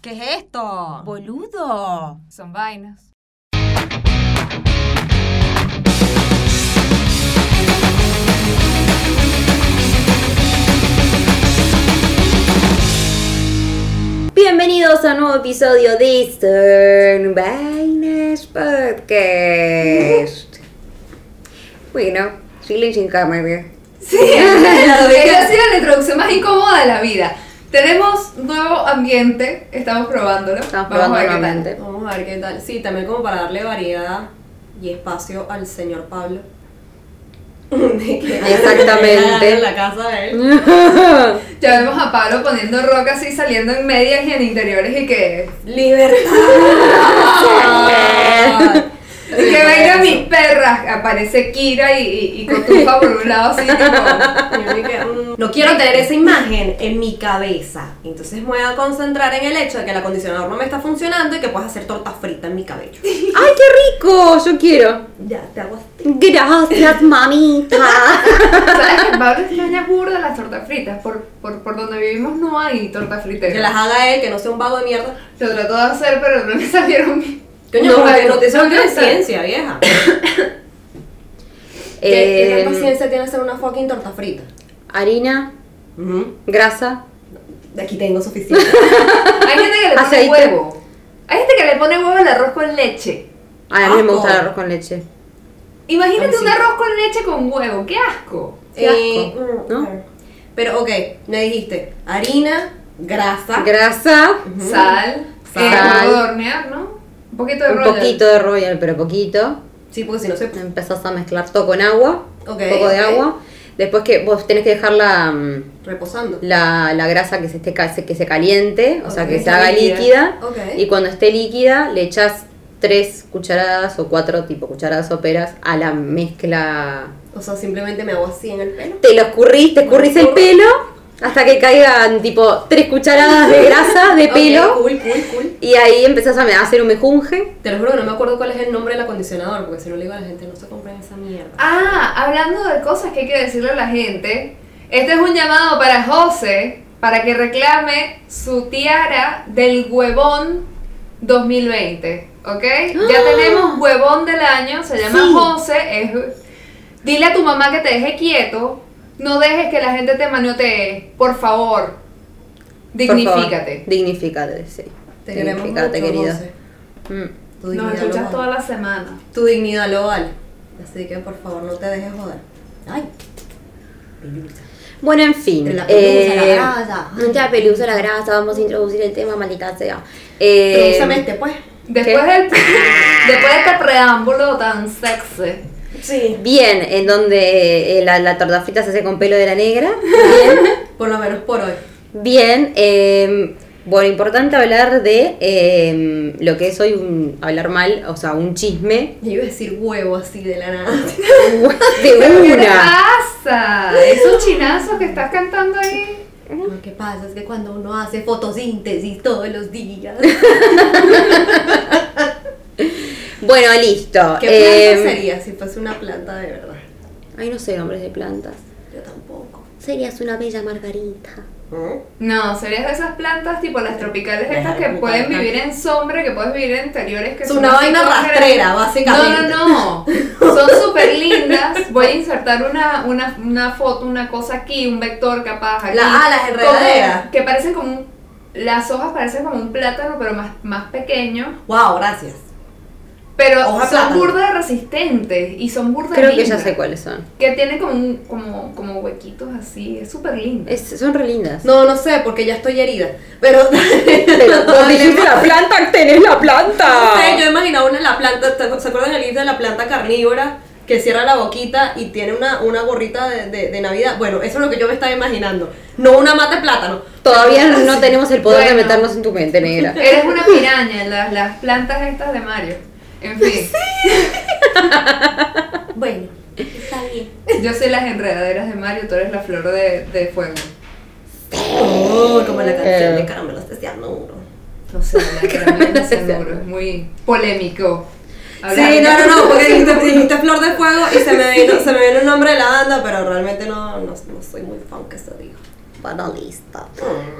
¿Qué es esto? Boludo. Son vainas. Bienvenidos a un nuevo episodio de Stern Vainas Podcast. bueno, silencio en cámara. Sí, esa ha sido la introducción más incómoda de la vida. Tenemos nuevo ambiente, estamos probándolo. Estamos Vamos a ver qué tal. Vamos a ver qué tal. Sí, también como para darle variedad y espacio al señor Pablo. De que Exactamente. en la casa de él. Ya vemos a Pablo poniendo roca así, saliendo en medias y en interiores y que... ¡Libertad! Y que venga mi perra, aparece Kira y, y, y Cotufa por un lado así tipo... Mm, No quiero tener esa imagen en mi cabeza. Entonces me voy a concentrar en el hecho de que el acondicionador no me está funcionando y que puedes hacer torta frita en mi cabello. ¡Ay, qué rico! Yo quiero. Ya, te hago así. Gracias, mamita. ¿Sabes que Pablo extraña burda las tortas fritas? Por, por, por donde vivimos no hay torta frita. Que las haga él, que no sea un vago de mierda. Lo trató de hacer, pero no me salieron bien. Coño, No, porque no, no, eso no no tiene sé. ciencia, vieja. ¿Qué, Eh, ¿Qué tanta ciencia tiene hacer una fucking torta frita? harina, grasa. De aquí tengo suficiente. Hay gente que le pone Aceite. huevo. Hay gente que le pone huevo al arroz con leche. Ay, a mí me gusta el arroz con leche. Imagínate Ay, sí. un arroz con leche con huevo. ¡Qué asco! Qué Eh, asco, mm, ¿no? ok. Pero ok, me dijiste harina, grasa, Grasa, Ujú. Sal. Sal. Eh, huevo de hornear, ¿no? Poquito de un rollo. poquito de royal, pero poquito. Sí, porque si no se. Empezás a mezclar todo con agua, Ok, un poco de agua. Después que vos tenés que dejar la, mm, Reposando. la, la grasa que se, esté, que se caliente, o sea, que se haga líquida. Y cuando esté líquida, le echas tres cucharadas o cuatro tipo cucharadas soperas a la mezcla. O sea, simplemente me hago así en el pelo. Te lo escurrís, te escurrís el pelo hasta que caigan tipo tres cucharadas de grasa de pelo. cool, cool, cool. Y ahí empezás a hacer un mejunje. Te lo juro que no me acuerdo cuál es el nombre del acondicionador, porque si no le digo a la gente, no se compren esa mierda. Ah, hablando de cosas que hay que decirle a la gente. Este es un llamado para José para que reclame su tiara del huevón 2020. ¿Ok? Ya tenemos huevón del año, se llama Sí. José. Es, dile a tu mamá que te deje quieto. No dejes que la gente te maniotee. Por favor. Por favor. Dignifícate. Dignifícate, sí. Te Dignifícate. José. Mm. Tu Nos dignidad, escuchas toda la semana. tu dignidad lo vale. Así que por favor no te dejes joder. Ay. Pelusa. Bueno, en fin. De la pelusa, la eh, grasa. La pelusa, la grasa, vamos a introducir el tema, maldita sea. Eh, Introdúceme este, pues. Después, del, después de este preámbulo tan sexy. Sí. Bien, en donde eh, la, la torta frita se hace con pelo de la negra. Por lo menos por hoy. Bien, eh, bueno, importante hablar de eh, lo que es hoy un, hablar mal, o sea, un chisme Yo iba a decir huevo así de la nada. de ¿Pero qué te pasa? Esos chinazos que estás cantando ahí. Lo que pasa es que cuando uno hace fotosíntesis todos los días. Bueno, listo. ¿Qué planta Eh, sería si fuese una planta de verdad? Ay, no sé nombres de plantas. Yo tampoco. Serías una bella margarita. No, serías de esas plantas tipo las tropicales estas que pueden vivir en sombra, que puedes vivir en interiores que Es son una vaina rastrera, básicamente. No, no, no. Son súper lindas. Voy a insertar una, una, una foto, una cosa aquí, un vector capaz aquí. La- ah, las enredaderas. Como- que parecen como un, las hojas parecen como un plátano, pero más, más pequeño. Wow, gracias. Pero Hoja son plátano. burda resistentes y son burda Creo que ya lindas. sé cuáles son. Que tienen como, un- como, como huequitos así, es súper lindo. Es- son re lindas. No, no sé, porque ya estoy herida. Pero. Pero vos dijiste la planta, tenés la planta. No sé, yo imaginaba una la planta. ¿te- ¿Se acuerdan el de la planta carnívora? Que cierra la boquita y tiene una, una gorrita de, de, de Navidad. Bueno, eso es lo que yo me estaba imaginando. No una mata de plátano. Todavía no tenemos el poder de Bueno. meternos en tu mente negra. Eres una piraña, las, las plantas estas de Mario. En fin, Bueno, está bien. yo soy las enredaderas de Mario, tú eres la flor de, de fuego. Oh, como la canción Eh. de caramelos de cianuro. No sé, la de cianuro, es muy polémico. Sí, no, no, no, porque dijiste, dijiste flor de fuego y se me vino, se me vino el nombre de la banda, pero realmente no, no, no soy muy fan que se diga. Bueno, listo.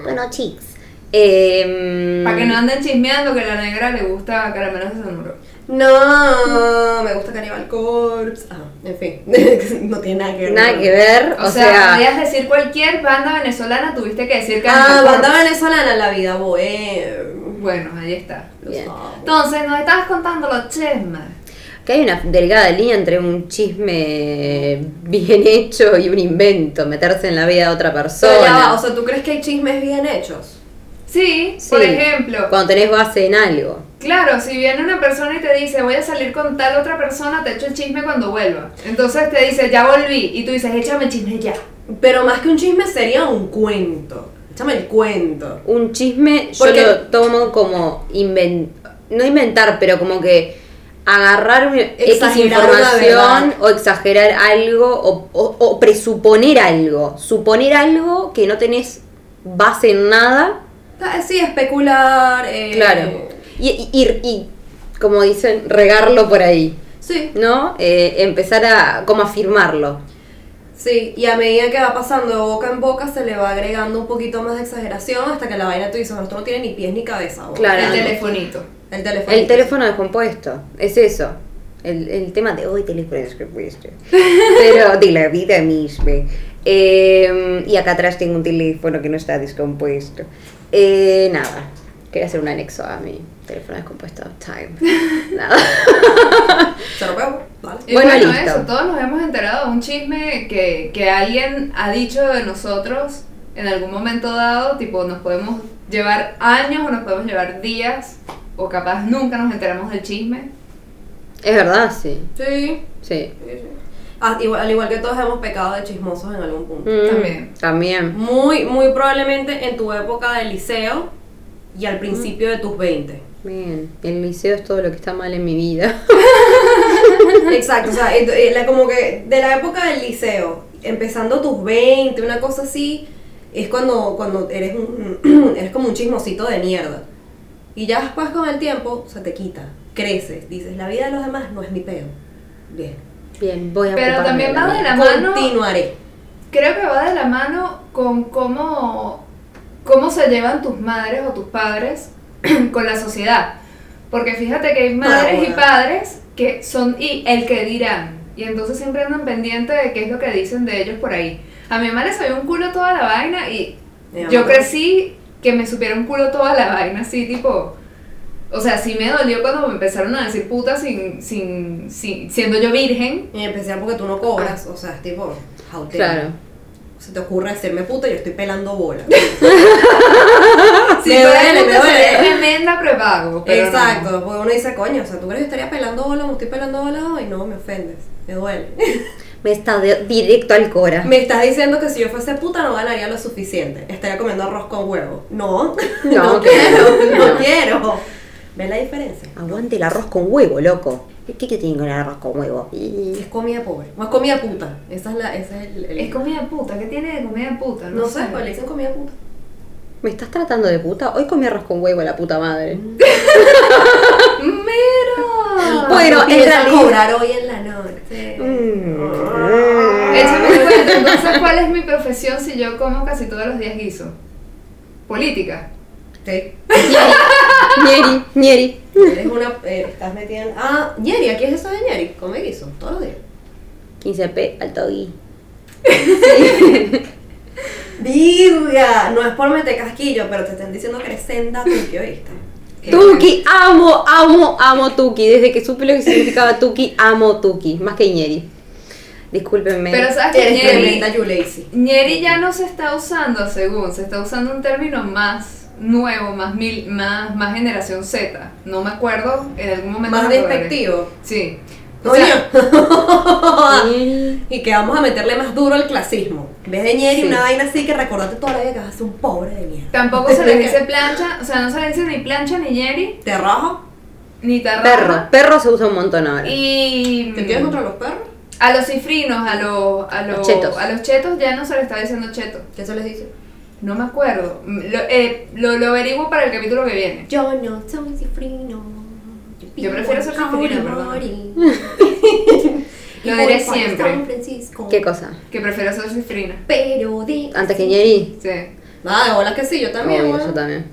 Bueno, chicos. Eh, Para que no anden chismeando que a la negra le gusta caramelos de cianuro. No, me gusta Cannibal Corpse. Ah, en fin, no tiene nada que ver. Nada que ver, O, o, sea, sea, podías decir cualquier banda venezolana, tuviste que decir que Ah, banda venezolana, la vida bohemia. Bueno, ahí está. Bien. Entonces, nos estabas contando los chismes. que hay una delgada línea entre un chisme bien hecho y un invento, meterse en la vida de otra persona. Pero ya va, o sea, ¿tú crees que hay chismes bien hechos? Sí, Sí, por ejemplo. Cuando tenés base en algo. Claro, si viene una persona y te dice voy a salir con tal otra persona, te echo el chisme cuando vuelva. Entonces te dice ya volví y tú dices échame el chisme ya. Pero más que un chisme sería un cuento. Échame el cuento. Un chisme yo Porque- lo tomo como inven- no inventar, pero como que agarrar X información o exagerar algo o, o- o presuponer algo. Suponer algo que no tenés base en nada. Ah, Sí, especular. eh, Claro. Y, y- y- y, como dicen, regarlo por ahí. Sí, ¿No? Eh, empezar a como afirmarlo. sí. Y a medida que va pasando de boca en boca, se le va agregando un poquito más de exageración hasta que la vaina tú dices, bueno, esto no tiene ni pies ni cabeza. ¿o? Claro. El telefonito. El teléfono. El teléfono descompuesto, es eso. El, el tema de hoy teléfono descompuesto. Pero de la vida misma. Eh, y acá atrás tengo un teléfono que no está descompuesto. Eh, nada, quería hacer un anexo a mi teléfono descompuesto. Time. Nada. Se lo pego. Vale. Y Bueno, bueno, listo. eso, todos nos hemos enterado de un chisme que, que alguien ha dicho de nosotros en algún momento dado, tipo nos podemos llevar años o nos podemos llevar días o capaz nunca nos enteramos del chisme. Es verdad, sí. Sí. Sí. sí, sí. Ah, igual- al igual que todos hemos pecado de chismosos en algún punto. Mm, También. También. Muy, muy probablemente en tu época de liceo y al principio de tus 20. Bien. El liceo es todo lo que está mal en mi vida. Exacto, o sea, como que de la época del liceo, empezando tus 20, una cosa así, es cuando, cuando eres, un, eres como un chismosito de mierda. Y ya después con el tiempo se te quita, creces, dices, la vida de los demás no es mi peo. Bien. Bien, voy a Pero también va de la mano- Continuaré. Creo que va de la mano con cómo, cómo se llevan tus madres o tus padres con la sociedad. Porque fíjate que hay madres y bueno. padres que son y el que dirán. Y entonces siempre andan pendientes de qué es lo que dicen de ellos por ahí. A mi mamá le salió un culo toda la vaina y yo crecí que me supiera un culo toda la vaina, así tipo... O sea, sí me dolió cuando me empezaron a decir puta sin, sin, sin- siendo yo virgen. En especial porque tú no cobras, o sea, es tipo, how Claro. Se te ocurre decirme puta y yo estoy pelando bola. Sí, Me duele, me duele. tremenda prepago. pero no. Exacto, porque uno dice, coño, o sea, ¿tú crees que estaría pelando bola o estoy pelando bola hoy? No, me ofendes, me duele. Me está de- directo al cora. me estás diciendo que si yo fuese puta no ganaría lo suficiente, estaría comiendo arroz con huevo. No, no, No, quiero, no, no. quiero. ¿Ves la diferencia? Aguante el arroz con huevo, loco. ¿Qué, qué tiene con el arroz con huevo? Y- Es comida pobre, o es comida puta. Esa es la, ese es el, el- Es comida puta, ¿qué tiene de comida puta? No sé, pues le dicen comida puta. ¿Me estás tratando de puta? Hoy comí arroz con huevo, la puta madre. ¡Mira! Bueno, en realidad- cobrar hoy en la noche. Mm. Échame entonces, ¿cuál es mi profesión si yo como casi todos los días guiso? Política. Sí. Ñeri, ñeri. Eres una. eh, estás metida en. Ah, Yeri, ¿aquí es eso de Yeri? Come guiso, todos los días. 15p, alto gui. Virga, no es por meter casquillo, pero te están diciendo que eres senda tuki, ¿oíste? Tuki, amo, amo, amo Tuki. Desde que supe lo que significaba Tuki, amo Tuki. Más que ñeri. Discúlpenme. Pero sabes que Eres Ñeri, tremenda. Ñeri ya no se está usando según, se está usando un término más nuevo, más mil, más, más generación Z. No me acuerdo, en algún momento. Más despectivo. Sí. O sea, y que vamos a meterle más duro al clasismo. En vez de ñeri, Sí. una vaina así que recordate toda la vida que vas a ser un pobre de mierda. tampoco se les dice plancha, o sea, no se le dice ni plancha ni Ñeri, ¿Te rajo? ni tarraja. Perro. Perro se usa un montón ahora. Y ¿Te tienes contra los perros? a los cifrinos, a los, a los, Los chetos. a los chetos ya no se les está diciendo cheto. ¿Qué se les dice? No me acuerdo. Lo, eh, lo, lo averiguo para el capítulo que viene. Yo no soy cifrino. Yo prefiero ser cifrina, perdón. Lo diré siempre. ¿Qué cosa? Que prefiero ser cifrina. Pero de. Antes que ñeri. Sí. Nada, de bolas que sí, yo también. Obvio, yo también.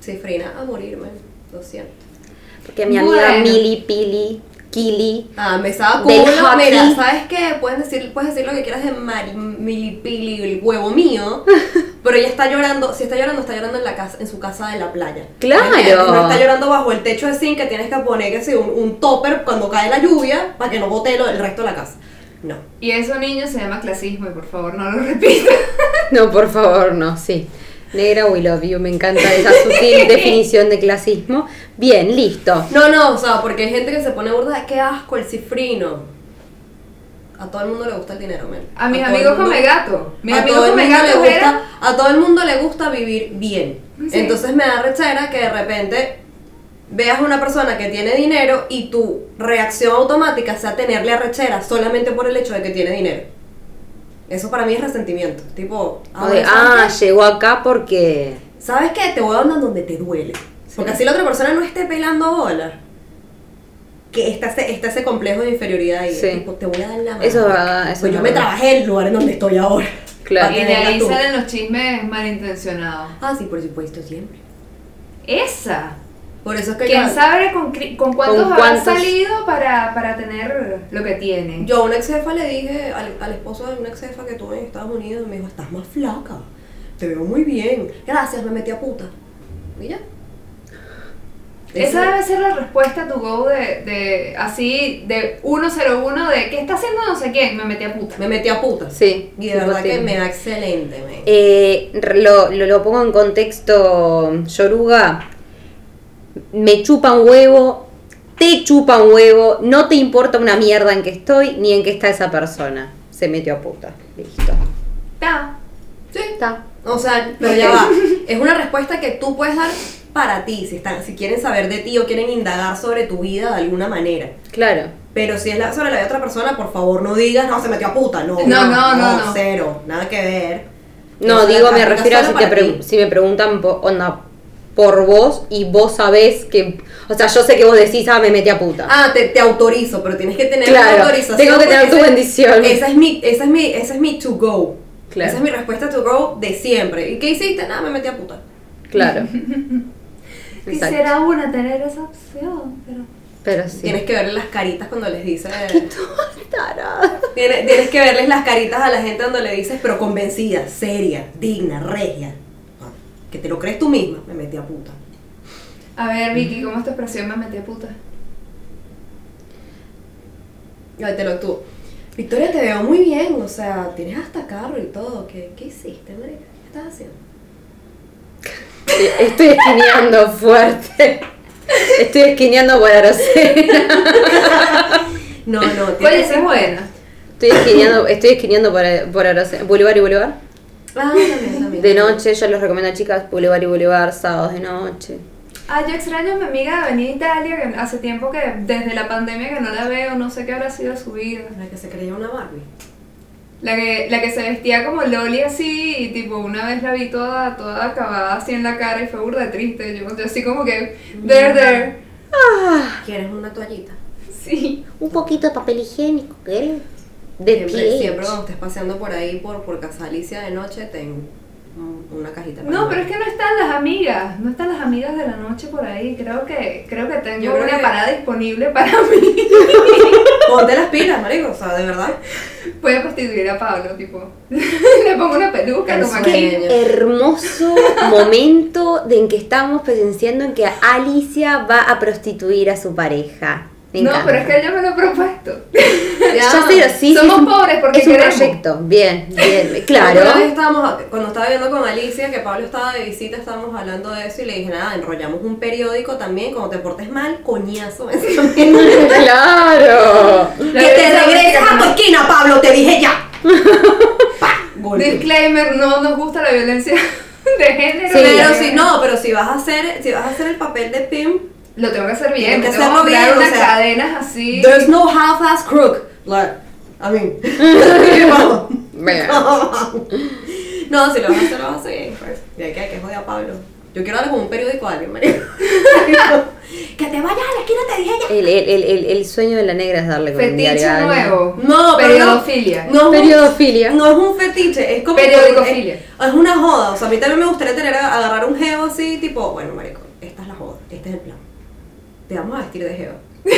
Cifrina a morirme, lo siento. Porque mi amiga Bueno. Mili Pili, Kili, Ah, me estaba culo. Mira, ¿sabes qué? Puedes decir, puedes decir lo que quieras de Mari, Milipili, el huevo mío. pero ella está llorando. Si está llorando, está llorando en la casa, en su casa de la playa. Claro. No está llorando bajo el techo de zinc que tienes que poner que sí, un, un topper cuando cae la lluvia para que no bote lo- el resto de la casa. No. Y eso, niños, se llama clasismo y por favor no lo repita. No, por favor, no, sí. Negra, we love you. Me encanta esa sutil definición de clasismo. Bien, listo. No, no, o sea, porque hay gente que se pone burda de qué asco el cifrino. A todo el mundo le gusta el dinero, men. A mis amigos mundo- come gato. Mis a amigos todo el come mundo le gato gusta, eran- A todo el mundo le gusta vivir bien. Sí. Entonces me da rechera que de repente veas a una persona que tiene dinero y tu reacción automática sea tenerle arrechera solamente por el hecho de que tiene dinero. Eso para mí es resentimiento. Tipo, O de, ¿sabes ah, llegó acá porque. ¿Sabes qué? Te voy a dar donde te duele. Porque así la otra persona no esté pelando bola. Que está ese, está ese complejo de inferioridad ahí. Sí. Tipo, te voy a dar la mano. Eso es verdad, eso Pues es yo me verdad. trabajé en el lugar en donde estoy ahora. Claro. Y de ahí tú. salen los chismes malintencionados. Ah, sí, por supuesto, siempre. Esa. Por eso es que ¿Quién yo, sabe con, con cuántos ¿Con habrá cuántos? salido para, para tener lo que tiene? yo a una ex jefa le dije, al, al esposo de una ex jefa que tuve en Estados Unidos, me dijo, estás más flaca. Te veo muy bien. Gracias, me metí a puta. ¿Y ya? Esa debe ser la respuesta a tu go de, de así, de 101 de ¿qué está haciendo no sé quién? Me metí a puta. Me metí a puta. Sí. Y de verdad que me da excelente, me. Eh, lo, lo, lo pongo en contexto yoruga. Me chupa un huevo, te chupa un huevo, no te importa una mierda en que estoy ni en que está esa persona. Se metió a puta. Listo. Ta. Sí. Está. O sea, pero ya va. Es una respuesta que tú puedes dar para ti, si, están, si quieren saber de ti o quieren indagar sobre tu vida de alguna manera. Claro. Pero si es la, sobre la de otra persona, por favor no digas, no, se metió a puta, no. No, no, no, no. Cero, nada que ver. No, digo, me refiero a si, te si me preguntan, onda, por vos y vos sabés que. O sea, yo sé que vos decís, ah, me metí a puta. Ah, te, te autorizo, pero tienes que tener Claro, una autorización. tengo que tener tu bendición. Esa es mi, esa es mi, esa es mi to go. Claro. Esa es mi respuesta to go de siempre. ¿Y qué hiciste? Nada, me metí a puta. Claro. Quisiera una tener esa opción, pero... Pero sí. Tienes que verle las caritas cuando les dices. Tarada. Tienes, tienes que verles las caritas a la gente cuando le dices, pero convencida, seria, digna, regia. Que te lo crees tú misma, me metí a puta. A ver, Vicky, ¿cómo es tu expresión? Me metí a puta. Ay, te lo tú. Victoria, te veo muy bien, o sea, tienes hasta carro y todo. ¿Qué, qué hiciste, marica? ¿Qué estás haciendo? Estoy esquineando fuerte. Estoy esquineando por Arocena. No, no, esa es buena. Estoy esquineando, estoy esquineando por, por Arocena. Boulevard y Boulevard. Ah, también, también. De noche, yo les recomiendo a chicas Boulevard y Boulevard, sábados de noche. Ah, yo extraño a mi amiga de venir a Italia, que hace tiempo que desde la pandemia que no la veo, no sé qué habrá sido su vida. La que se creía una Barbie. La que, la que se vestía como Loli así y tipo una vez la vi toda, toda acabada así en la cara y fue burda triste. Yo, yo así como que, there, there. ¿Quieres una toallita? Sí. Un poquito de papel higiénico, ¿querés? De Siempre, siempre cuando estés paseando por ahí, por, por Casa Alicia de noche, ten un- una cajita. para No, pero es que no están las amigas, no están las amigas de la noche por ahí. Creo que, creo que tengo Yo creo una que- parada disponible para mí. Ponte las pilas, marico, o sea, de verdad. Voy a prostituir a Pablo, tipo. Le pongo una peluca, maquillo. Qué hermoso momento de en que estamos presenciando en que Alicia va a prostituir a su pareja. Me No, pero es que yo me lo he propuesto. Ya sé, sí, Somos sí, pobres porque es un queremos. proyecto. Bien, bien, Una vez claro. estábamos, cuando estaba viendo con Alicia, que Pablo estaba de visita, estábamos hablando de eso y le dije, nada, enrollamos un periódico también, cuando te portes mal, coñazo. claro. que te regreses a tu esquina, Pablo, te dije ya. Disclaimer, no nos gusta la violencia de género. Sí. Pero si no, pero si vas a hacer, si vas a hacer el papel de pimp, Lo tengo que hacer bien, que tengo hacerlo que comprar bien, o unas sea, cadenas así. there's no half-ass crook. Like, I mean, vamos. No, si lo vas a hacer, lo vas a hacer. Pues. Y hay que, hay que joder a Pablo. Yo quiero darle como un periódico a alguien, marico. que te vayas a la esquina te dije ya. El, el, el, sueño de la negra es darle con un Fetiche diario a alguien. nuevo. No, pero Periodofilia. No, un- Periodofilia. No es un fetiche, es como. Periodicofilia. Es, es una joda. O sea, a mí también me gustaría tener agarrar un geo así, tipo, bueno, marico, esta es la joda, este es el plan. Te vamos a vestir de geo.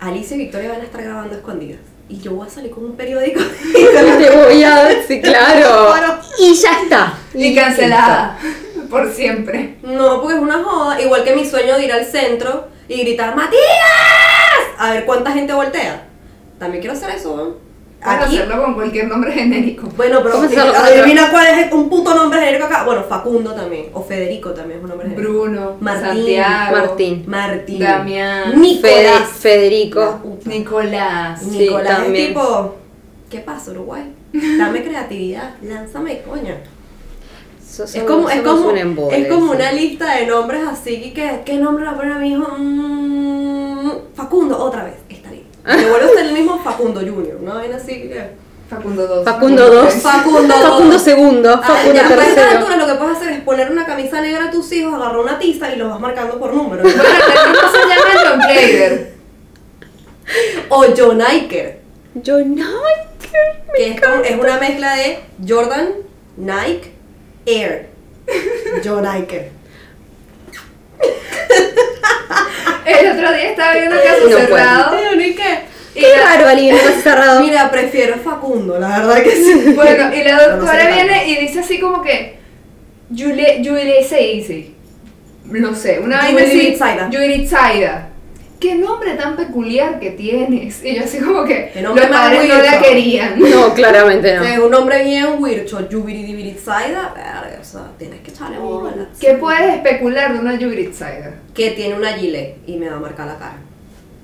Alicia y Victoria van a estar grabando escondidas. Y yo voy a salir con un periódico. Te voy a sí, claro. Bueno. Y ya está. Y cancelada. Por siempre. No, porque es una joda. Igual que mi sueño de ir al centro y gritar, ¡Matías! A ver cuánta gente voltea. También quiero hacer eso, ¿no? Puedes hacerlo con cualquier nombre genérico. Bueno, pero ¿Cómo se eh, adivina cuál es un puto nombre genérico acá. Bueno, Facundo también. O Federico también es un nombre genérico. Bruno, Martín, Santiago, Martín. Martín. Damián, Nicolás. Federico. Nicolás. Sí, Nicolás también. es tipo, ¿qué pasa, Uruguay? Dame creatividad, lánzame, coño. So- Es somos- como, es como, un embole, es como sí. una lista de nombres así, y que, ¿qué nombre le ponen a mi hijo? Mm, Facundo, otra vez. Me vuelvo a ser el mismo Facundo Junior, ¿no? Ven así que... Facundo 2. Facundo 2. Facundo Facundo dos. segundo. Ah, Facundo esta tercero. altura lo que puedes hacer es poner una camisa negra a tus hijos, agarrar una tiza y los vas marcando por número. Bueno, se llama John Blader. o John Iker, Yo no. que es, como- es una mezcla de Jordan, Nike, Air. John Iker. El otro día estaba viendo Caso No Cerrado. ¿Y qué? Y Qué la- raro alguien en caso cerrado. Mira, prefiero Facundo, la verdad que sí. Bueno, y la no doctora viene y dice así como que Julie, Julie Seisi. No sé, una vaina Julie así. Bitsaida. Julie Zaida. Qué nombre tan peculiar que tienes. Y yo así como que nombre los padres no la querían. No, claramente no. Es un hombre bien wircho, Yubiridibiritzaida, verga, o sea, tienes que echarle bola. ¿Qué puedes especular de una Zaida? Que tiene una gilet y me va a marcar la cara.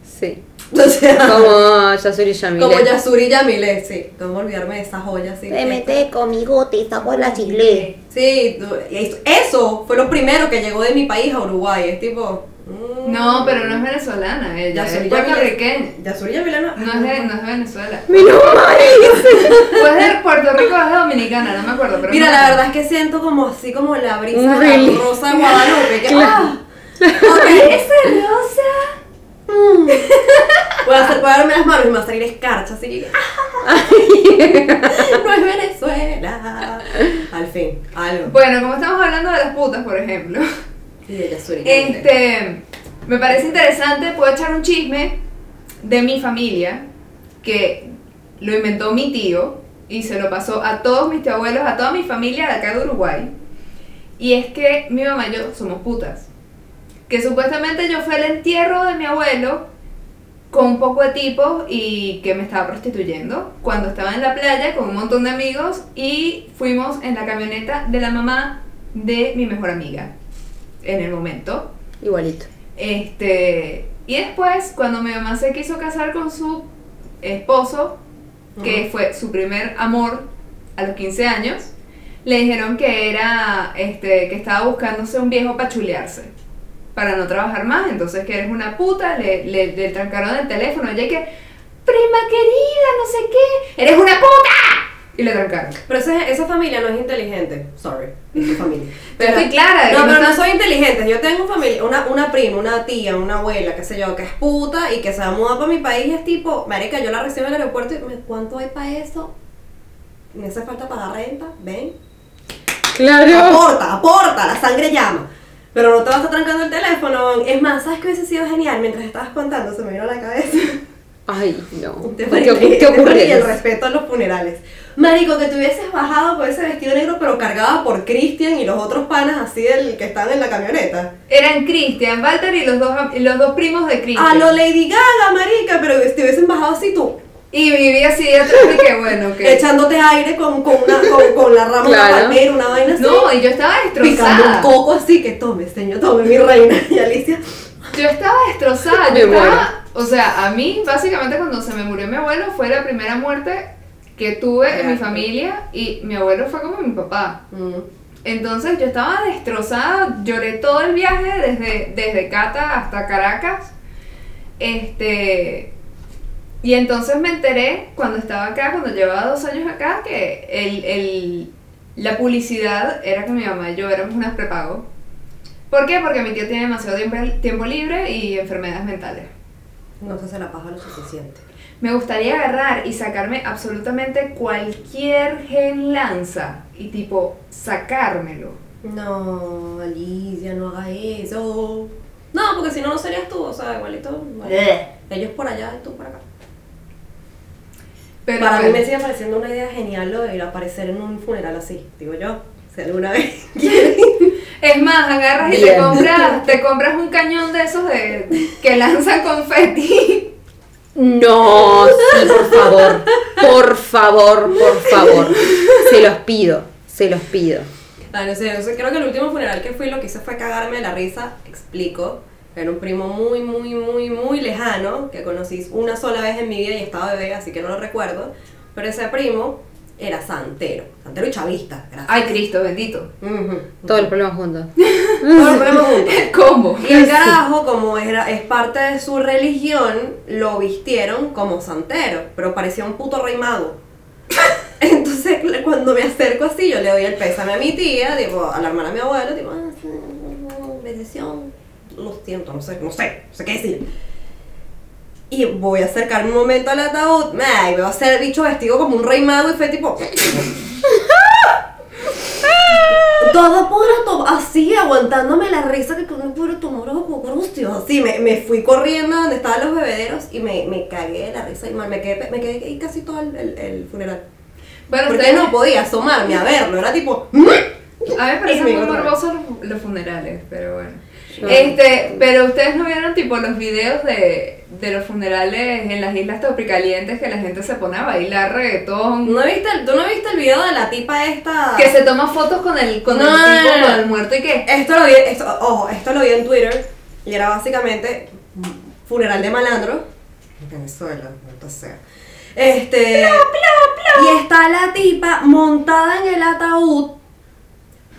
Sí. O sea, Como Yasuri Yamile. como Yasuri Yamile, sí. Cómo olvidarme de esa joya así. Te mete conmigo, te sacó la chile. Sí, eso fue lo primero que llegó de mi país a Uruguay. Es tipo. Mm, No, pero no es venezolana, ella es puertorriqueña. Yasuri Yamile no. No es, de, no es de Venezuela. Mal. Pues de Puerto Rico o es de Dominicana, no me acuerdo. Pero Mira, no- la verdad es que siento como así como la brisa Un de rosa de Guadalupe. Que, Claro. ah, ok, ¡Esa rosa! Mm. Voy a, hacer, voy a darme las manos y me va a salir escarcha, así que. ¡ah! no es Venezuela. Al fin, algo. Bueno, como estamos hablando de las putas, por ejemplo. Este, me parece interesante, puedo echar un chisme de mi familia, que lo inventó mi tío y se lo pasó a todos mis abuelos, a toda mi familia de acá de Uruguay. Y es que mi mamá y yo somos putas. Que supuestamente yo fui al entierro de mi abuelo con un poco de tipos y que me estaba prostituyendo cuando estaba en la playa con un montón de amigos y fuimos en la camioneta de la mamá de mi mejor amiga en el momento. Igualito. Este, y después, cuando mi mamá se quiso casar con su esposo, que fue su primer amor a los 15 años, le dijeron que era, este, que estaba buscándose un viejo para chulearse, para no trabajar más, entonces que eres una puta, le, le, le trancaron el teléfono, ella que, prima querida, no sé qué, eres una puta, y le trancaron. Pero ese- esa familia no es inteligente. Sorry, es tu familia. Pero estoy clara No, pero no soy inteligente. Yo tengo familia, una, una prima, una tía, una abuela, qué sé yo, que es puta y que se va a mudar para mi país y es tipo, marica, yo la recibo en el aeropuerto y me, ¿cuánto hay para eso? Me hace falta pagar renta, ven. Claro. Aporta, aporta, la sangre llama. Pero no te vas a trancando el teléfono. Es más, ¿sabes qué hubiese sido genial? Mientras estabas contando, se me vino a la cabeza. Ay, no. ¿Qué, qué ocurre? parece el respeto a los funerales. Marico, que te hubieses bajado con ese vestido negro, pero cargada por Christian y los otros panas así del que estaban en la camioneta. Eran Christian, Walter y los dos, y los dos primos de Christian. A lo Lady Gaga, marica, pero te hubiesen bajado así tú, Y viví así atrás y que bueno, que... echándote aire con, con, una, con, con la rama de Claro. una palmera, una vaina así. No, y yo estaba picando un destrozada. coco así, que tome, señor, tome, mi reina. Y Alicia, Yo estaba destrozada. Yo estaba, o sea, a mí básicamente cuando se me murió mi abuelo fue la primera muerte que tuve en mi familia y mi abuelo fue como mi papá. mm, Entonces yo estaba destrozada, lloré todo el viaje desde, desde Cata hasta Caracas. Este. Y entonces me enteré cuando estaba acá, cuando llevaba dos años acá, que el, el- la publicidad era que mi mamá y yo éramos unas prepago. ¿Por qué? Porque mi tío tiene demasiado tiempo, tiempo libre y enfermedades mentales. No se hace la paja lo suficiente. Me gustaría agarrar y sacarme absolutamente cualquier gen lanza y tipo sacármelo. No, Alicia, no haga eso. No, porque si no, no serías tú, o sea, igualito. vale. Bleh. Ellos por allá y tú por acá. Pero Para mí me sigue pareciendo una idea genial lo de ir a aparecer en un funeral así, digo yo. Si alguna vez quieren. es más, agarras y te compras, te compras un cañón de esos de que lanzan confeti. No, sí, por favor. Por favor, por favor. Se los pido, se los pido. Ah, no sé, sé, creo que el último funeral que fui lo que hice fue cagarme de la risa, explico. Era un primo muy, muy, muy, muy lejano, que conocí una sola vez en mi vida y estaba bebé, así que no lo recuerdo. Pero ese primo era santero, santero y chavista, gracias. Ay, Cristo, bendito. Ujú. Todos los problemas juntos. Junto. ¿Cómo? Y el carajo, como era, es parte de su religión, lo vistieron como santero, pero parecía un puto rey mago. Entonces, cuando me acerco así, yo le doy el pésame a mi tía, tipo, a la hermana de mi abuelo, tipo, ah, sí, bendición, lo siento, no sé, no sé, no sé qué decir. Y voy a acercarme un momento al ataúd, me va a hacer el bicho vestido como un rey mago y fue tipo... Todo puro to- así, aguantándome la risa que con un puro tomar hostia. Así, me, me fui corriendo donde estaban los bebederos y me, me cagué de la risa y mal, me quedé, me quedé ahí casi todo el, el- el funeral. Porque no podía asomarme a verlo, era tipo... A mí me parecen muy morbosos los, los funerales, pero bueno. Este, pero ustedes no vieron tipo los videos de, de los funerales en las islas tropicalientes que la gente se pone a bailar reggaetón, ¿No viste el, ¿Tú no viste el video de la tipa esta? que se toma fotos con el con No, el tipo no. con el muerto y qué. Esto lo vi, esto, ojo, esto lo vi en Twitter y era básicamente funeral de malandro. En Venezuela, no sea. Este. Y está la tipa montada en el ataúd,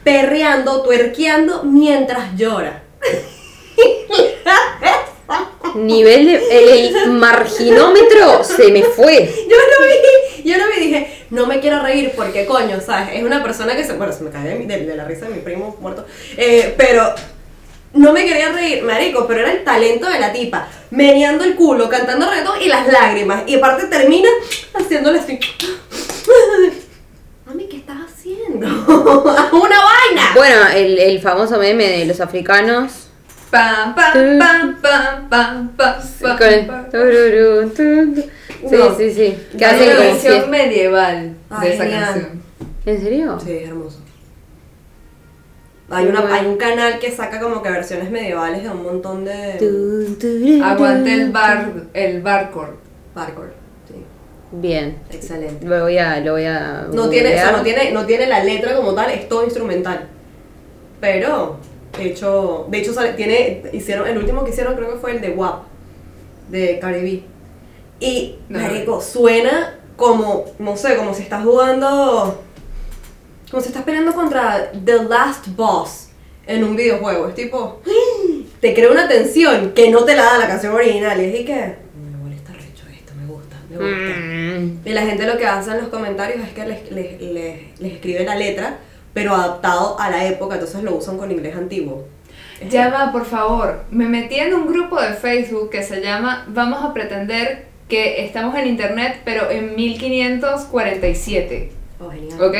perreando, tuerqueando mientras llora. Nivel de. El, marginómetro se me fue. Yo lo vi, yo lo vi dije, no me quiero reír porque coño, ¿sabes? Es una persona que se. Bueno, se me cae de, la risa de mi primo muerto. Eh, pero no me quería reír, marico, pero era el talento de la tipa. Meneando el culo, cantando reggaetón y las lágrimas. Y aparte termina haciéndole así. Mami, ¿qué estás haciendo? ¡Haz una! Bueno, el, el famoso meme de los africanos. Pam, pam, pam, pam, pam, pam, pam, Con el pam. tururú, tu, tu. Sí, No. sí, sí. Que Hay una versión medieval Ay, de esa genial. canción. ¿En serio? Sí, es hermoso. Hay, una, hay un canal que saca como que versiones medievales de un montón de... Aguante el bar, el barcore. Parkour. Sí, Bien. excelente. Lo voy a. Lo voy a No tiene, o sea, no, tiene, no tiene la letra como tal, es todo instrumental. Pero, de hecho, de hecho tiene, hicieron, el último que hicieron creo que fue el de WAP, de Cardi B. Y, No. marico, suena como, no sé, como si estás jugando, como si estás peleando contra The Last Boss en un videojuego. Es tipo, te crea una tensión que no te la da la canción original. Y es y que, me molesta recho esto, me gusta, me gusta. Mm. Y la gente lo que hace en los comentarios es que les, les, les- les escribe la letra, pero adaptado a la época, entonces lo usan con inglés antiguo. Ya va, por favor. Me metí en un grupo de Facebook que se llama Vamos a pretender que estamos en internet, pero en 1547. Oh, genial. ¿Ok?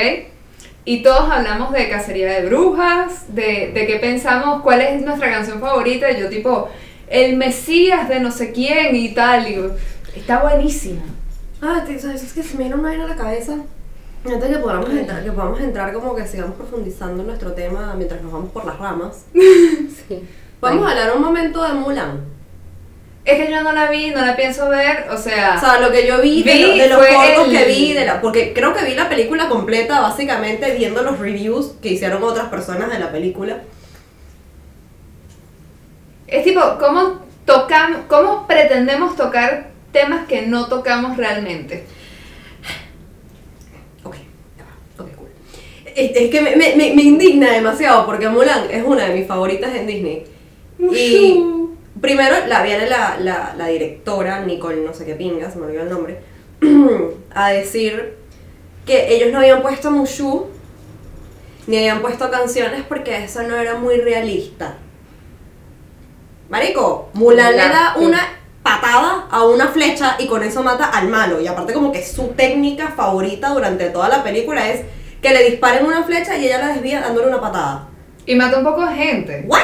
Y todos hablamos de cacería de brujas, de, de qué pensamos, cuál es nuestra canción favorita. Y yo, tipo, el Mesías de no sé quién y tal. Y está buenísima. Ah, ¿sabes? Es que se me viene una vaina a la cabeza. Antes que podamos entrar, que podamos entrar como que sigamos profundizando en nuestro tema mientras nos vamos por las ramas. Sí. Vamos a hablar un momento de Mulan. Es que yo no la vi, no la pienso ver, o sea... O sea, lo que yo vi, de, Vi lo- de los cortos el- que vi, de la, porque creo que vi la película completa básicamente viendo los reviews que hicieron otras personas de la película. Es tipo, ¿cómo, tocam, ¿cómo pretendemos tocar temas que no tocamos realmente? Ok, ya va. Ok, cool. Es, es que me, me- me- me indigna demasiado porque Mulan es una de mis favoritas en Disney. Y primero la viene la, la, la directora, Nicole no sé qué pinga, se me olvidó el nombre, a decir que ellos no habían puesto Mushu ni habían puesto canciones porque eso no era muy realista. Marico, Mulan le da una patada a una flecha y con eso mata al malo. Y aparte como que su técnica favorita durante toda la película es que le disparen una flecha y ella la desvía dándole una patada. Y mata un poco de gente. ¿What?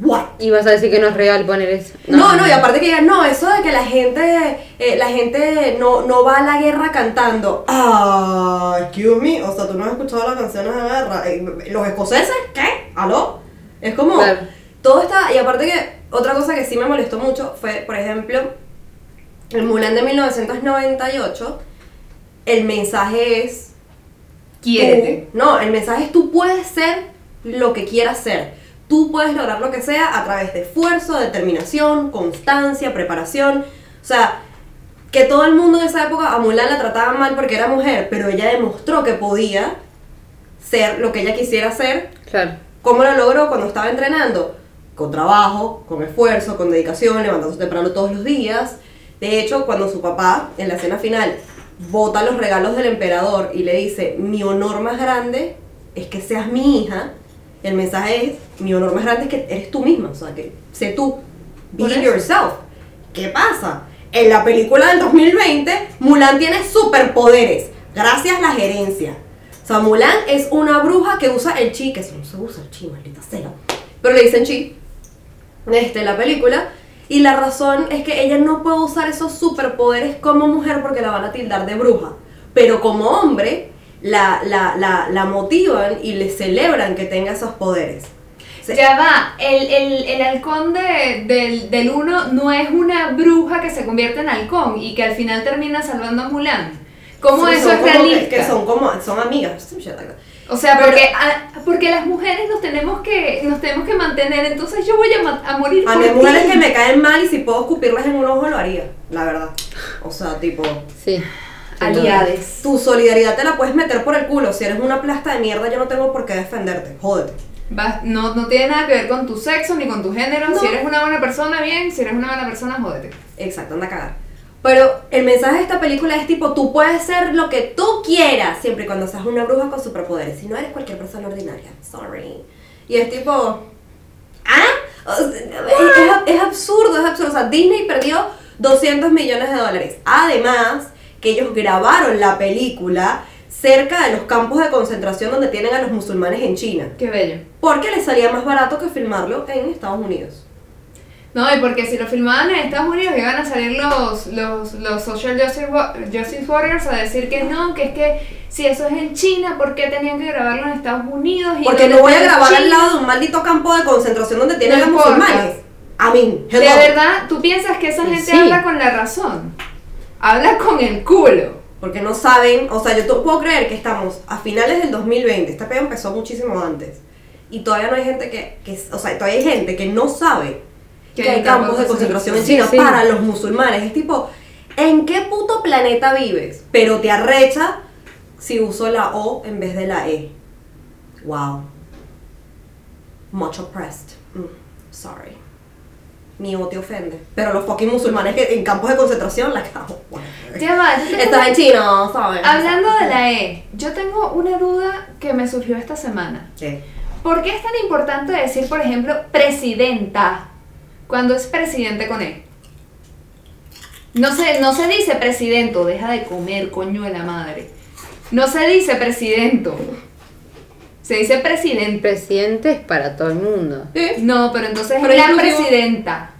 ¿What? Y vas a decir que no es real poner eso. No, no, y aparte que digan, no, eso de que la gente, eh, la gente no, no va a la guerra cantando. Ah, excuse me, o sea, tú no has escuchado las canciones de guerra. Eh, ¿Los escoceses? ¿Qué? ¿Aló? Es como, Claro. todo está, y aparte que, otra cosa que sí me molestó mucho fue, por ejemplo, el Mulan de 1998, el mensaje es, Quiérete. Tú- no, el mensaje es tú puedes ser lo que quieras ser. Tú puedes lograr lo que sea a través de esfuerzo, determinación, constancia, preparación. O sea, que todo el mundo en esa época a Mulan la trataba mal porque era mujer, pero ella demostró que podía ser lo que ella quisiera ser. Claro. ¿Cómo lo logró cuando estaba entrenando? Con trabajo, con esfuerzo, con dedicación, levantándose temprano todos los días. De hecho, cuando su papá, en la escena final, bota los regalos del emperador y le dice, mi honor más grande es que seas mi hija, el mensaje es, mi honor más grande es que eres tú misma, o sea, que sé tú, be yourself. ¿Qué pasa? En la película del 2020, Mulan tiene superpoderes, gracias a la gerencia. O sea, Mulan es una bruja que usa el chi, que eso no se usa el chi, maldita sea. Pero le dicen chi, este, la película. Y la razón es que ella no puede usar esos superpoderes como mujer porque la van a tildar de bruja. Pero como hombre, la, la, la, la motivan y le celebran que tenga esos poderes. Se- Ya va, el, el, el halcón de- del, del uno no es una bruja que se convierte en halcón y que al final termina salvando a Mulan. ¿Cómo Sí, eso es realista? Que son como, son amigas. O sea, Pero- porque, a- porque las mujeres nos tenemos que nos tenemos que mantener, entonces yo voy a, a morir A mí hay mujeres que me caen mal y si puedo escupirles en un ojo lo haría, la verdad. O sea, tipo, Sí. Aliades. tu solidaridad te la puedes meter por el culo. Si eres una plasta de mierda, yo no tengo por qué defenderte. Jódete. Vas- no, no tiene nada que ver con tu sexo ni con tu género. No. Si eres una buena persona, bien. Si eres una mala persona, jódete. Exacto, anda a cagar. Pero el mensaje de esta película es tipo, tú puedes ser lo que tú quieras, siempre y cuando seas una bruja con superpoderes. Si no eres cualquier persona ordinaria, sorry. Y es tipo, ¿ah? Es- es absurdo, es absurdo. O sea, Disney perdió 200 millones de dólares. Además, que ellos grabaron la película cerca de los campos de concentración donde tienen a los musulmanes en China. Qué bello. Porque les salía más barato que filmarlo en Estados Unidos. No, y porque si lo filmaban en Estados Unidos iban a salir los, los, los Social Justice, wa- Justice Warriors a decir que no, que es que si eso es en China, ¿por qué tenían que grabarlo en Estados Unidos? Y Porque no voy a grabar al lado de un maldito campo de concentración donde tienen No importa. musulmanes. A mí, De verdad, ¿tú piensas que esa gente sí. habla con la razón? Habla con el culo. Porque no saben, o sea, yo puedo creer que estamos a finales del 2020, esta pega empezó muchísimo antes. Y todavía no hay gente que, que o sea, todavía hay gente que no sabe que, Que hay campos de concentración en China sí. para los musulmanes. Es tipo, ¿en qué puto planeta vives? Pero te arrecha si uso la O en vez de la E. Wow. Much oppressed. Mm, sorry. Mi O te ofende. Pero los fucking musulmanes que en campos de concentración la cago. Tengo- Estás en China, ¿sabes? Hablando de la E, yo tengo una duda que me surgió esta semana. ¿Qué? ¿Por qué es tan importante decir, por ejemplo, presidenta cuando es presidente con E? No se, no se dice presidento, deja de comer, coño de la madre. No se dice presidento. Se dice presidente. presidente es para todo el mundo. ¿Eh? No, pero entonces Pero es la presidenta.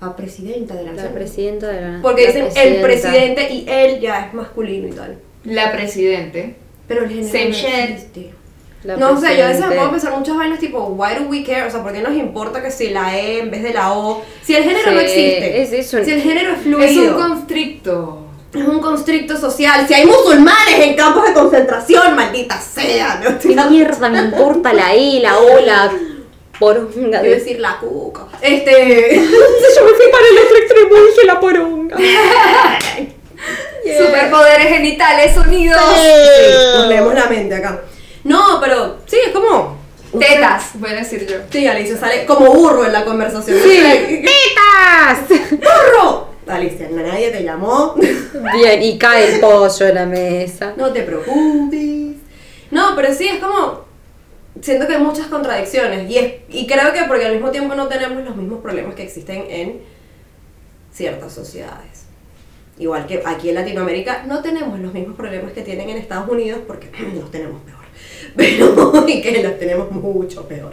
A presidenta de la La presidenta de la Porque la dicen el presidente y él ya es masculino y tal. La presidente. Pero el género Same no existe. La no sé, yo a veces me puedo pensar muchas vainas tipo, why do we care? O sea, ¿por qué nos importa que si la E en vez de la O? Si el género no existe. es eso. Si el género es Es fluido. un constricto. Es un constricto social. Si hay musulmanes en campos de concentración, maldita sea. No ¿Qué mierda me importa la E, la O, la poronga? Quiero De... decir la cuca. Este. Yo me fui para el otro extremo y dije la poronga. Superpoderes genitales unidos. Sí, nos leemos la mente acá. No, pero sí, es como. Tetas, voy a decir yo. Sí, Alicia sale como burro en la conversación. Sí. ¡Tetas! ¡Burro! Alicia, nadie te llamó. Bien, y cae el pollo en la mesa. No te preocupes. No, pero sí, es como. Siento que hay muchas contradicciones. Y, es, y creo que porque al mismo tiempo no tenemos los mismos problemas que existen en ciertas sociedades. Igual que aquí en Latinoamérica no tenemos los mismos problemas que tienen en Estados Unidos porque los tenemos peor. Pero, y que los tenemos mucho peor.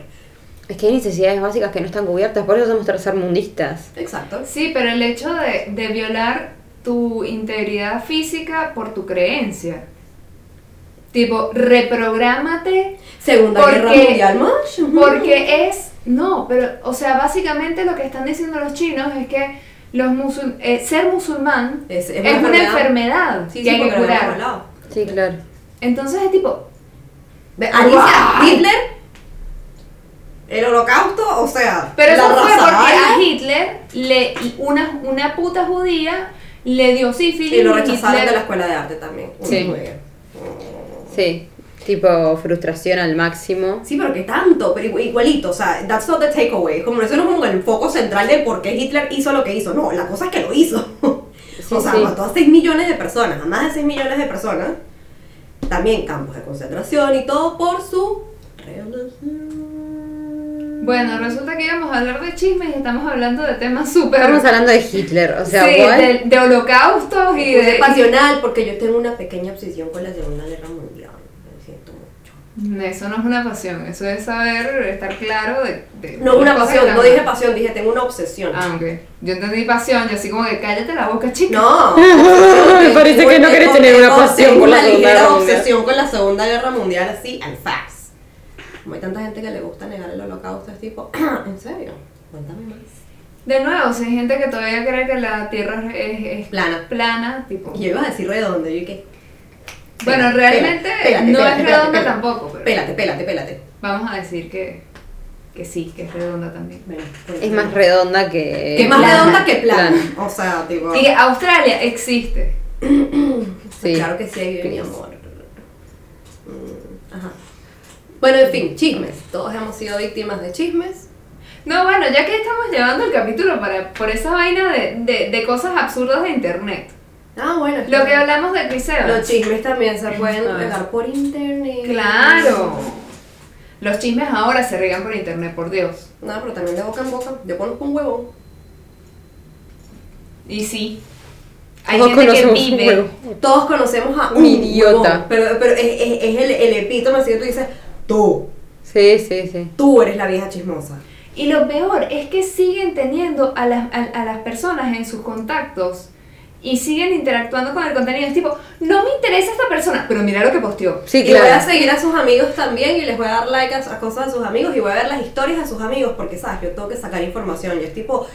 Es que hay necesidades básicas que no están cubiertas, por eso somos tercermundistas. Exacto. Sí, pero el hecho de, de violar tu integridad física por tu creencia. Tipo, reprográmate Segunda Porque- Guerra Mundial más. porque es... No, pero, o sea, básicamente lo que están diciendo los chinos es que los musul- eh, ser musulmán Es- es, es una una enfermedad. enfermedad Sí, que sí, hay que curar. Sí, claro. Entonces es tipo, Alicia. Hitler, el holocausto, o sea, Pero la eso fue porque a Hitler, le, una, una puta judía le dio sífilis y lo rechazaron Hitler- de la escuela de arte también. Sí. Sí. Tipo frustración al máximo. Sí, pero que tanto, pero igu- igualito, o sea, that's not the takeaway. Como eso no es como el foco central de por qué Hitler hizo lo que hizo. No, la cosa es que lo hizo. Sí, o sea, sí. mató a 6 millones de personas, a más de 6 millones de personas. También campos de concentración y todo por su. Bueno, resulta que íbamos a hablar de chismes y estamos hablando de temas súper... Estamos hablando de Hitler, o sea, sí, de, de holocaustos y de... pasional porque yo tengo una pequeña obsesión con la Segunda Guerra Mundial. Eso no es una pasión, eso es saber, estar claro de... de No, una cosas que pasión, no están dije pasión, dije tengo una obsesión. Ah, ok. Yo entendí pasión, yo así como que cállate la boca, chica. No, Me parece que no querés tener una pasión por la una Segunda ligera Guerra Mundial. obsesión con la Segunda Guerra Mundial así, al fax. Como hay tanta gente que le gusta negar el holocausto, es tipo, ¿en serio? Cuéntame más. De nuevo, si hay gente que todavía cree que la Tierra es, es- es Plana. plana, tipo... Y yo iba a decir redondo, yo qué. Bueno, realmente no es redonda tampoco, pero- Pélate, pélate, pélate. Vamos a decir que, que sí, que es redonda también. Es más redonda que. Que es más plana. redonda que plana. O sea, tipo. Y que Australia existe. Sí. Claro que sí, vive mi amor. Mm, Ajá. Bueno, en fin, chismes. Todos hemos sido víctimas de chismes. No, bueno, ya que estamos llevando el capítulo para, por esa vaina de, de, de cosas absurdas de internet. Ah, bueno. Lo que hablamos de Chris Evans. Los chismes también se pueden pegar por internet. Claro. Los chismes ahora se regan por internet, por Dios. No, pero también de boca en boca. Yo conozco un huevón. Y sí. Hay Todos gente que conocemos un vive. huevo. Todos conocemos a Un idiota. huevón, pero pero es, es- es el, el epítome así que tú dices, tú, Sí, sí, sí. tú eres la vieja chismosa. Y lo peor es que siguen teniendo a las, a, a las personas en sus contactos y siguen interactuando con el contenido. Es tipo, no me interesa esta persona, pero mira lo que posteó. Sí, y voy a claro. seguir a sus amigos también y les voy a dar like a, a cosas de sus amigos y voy a ver las historias de sus amigos porque, ¿sabes? Yo tengo que sacar información. Yo es tipo,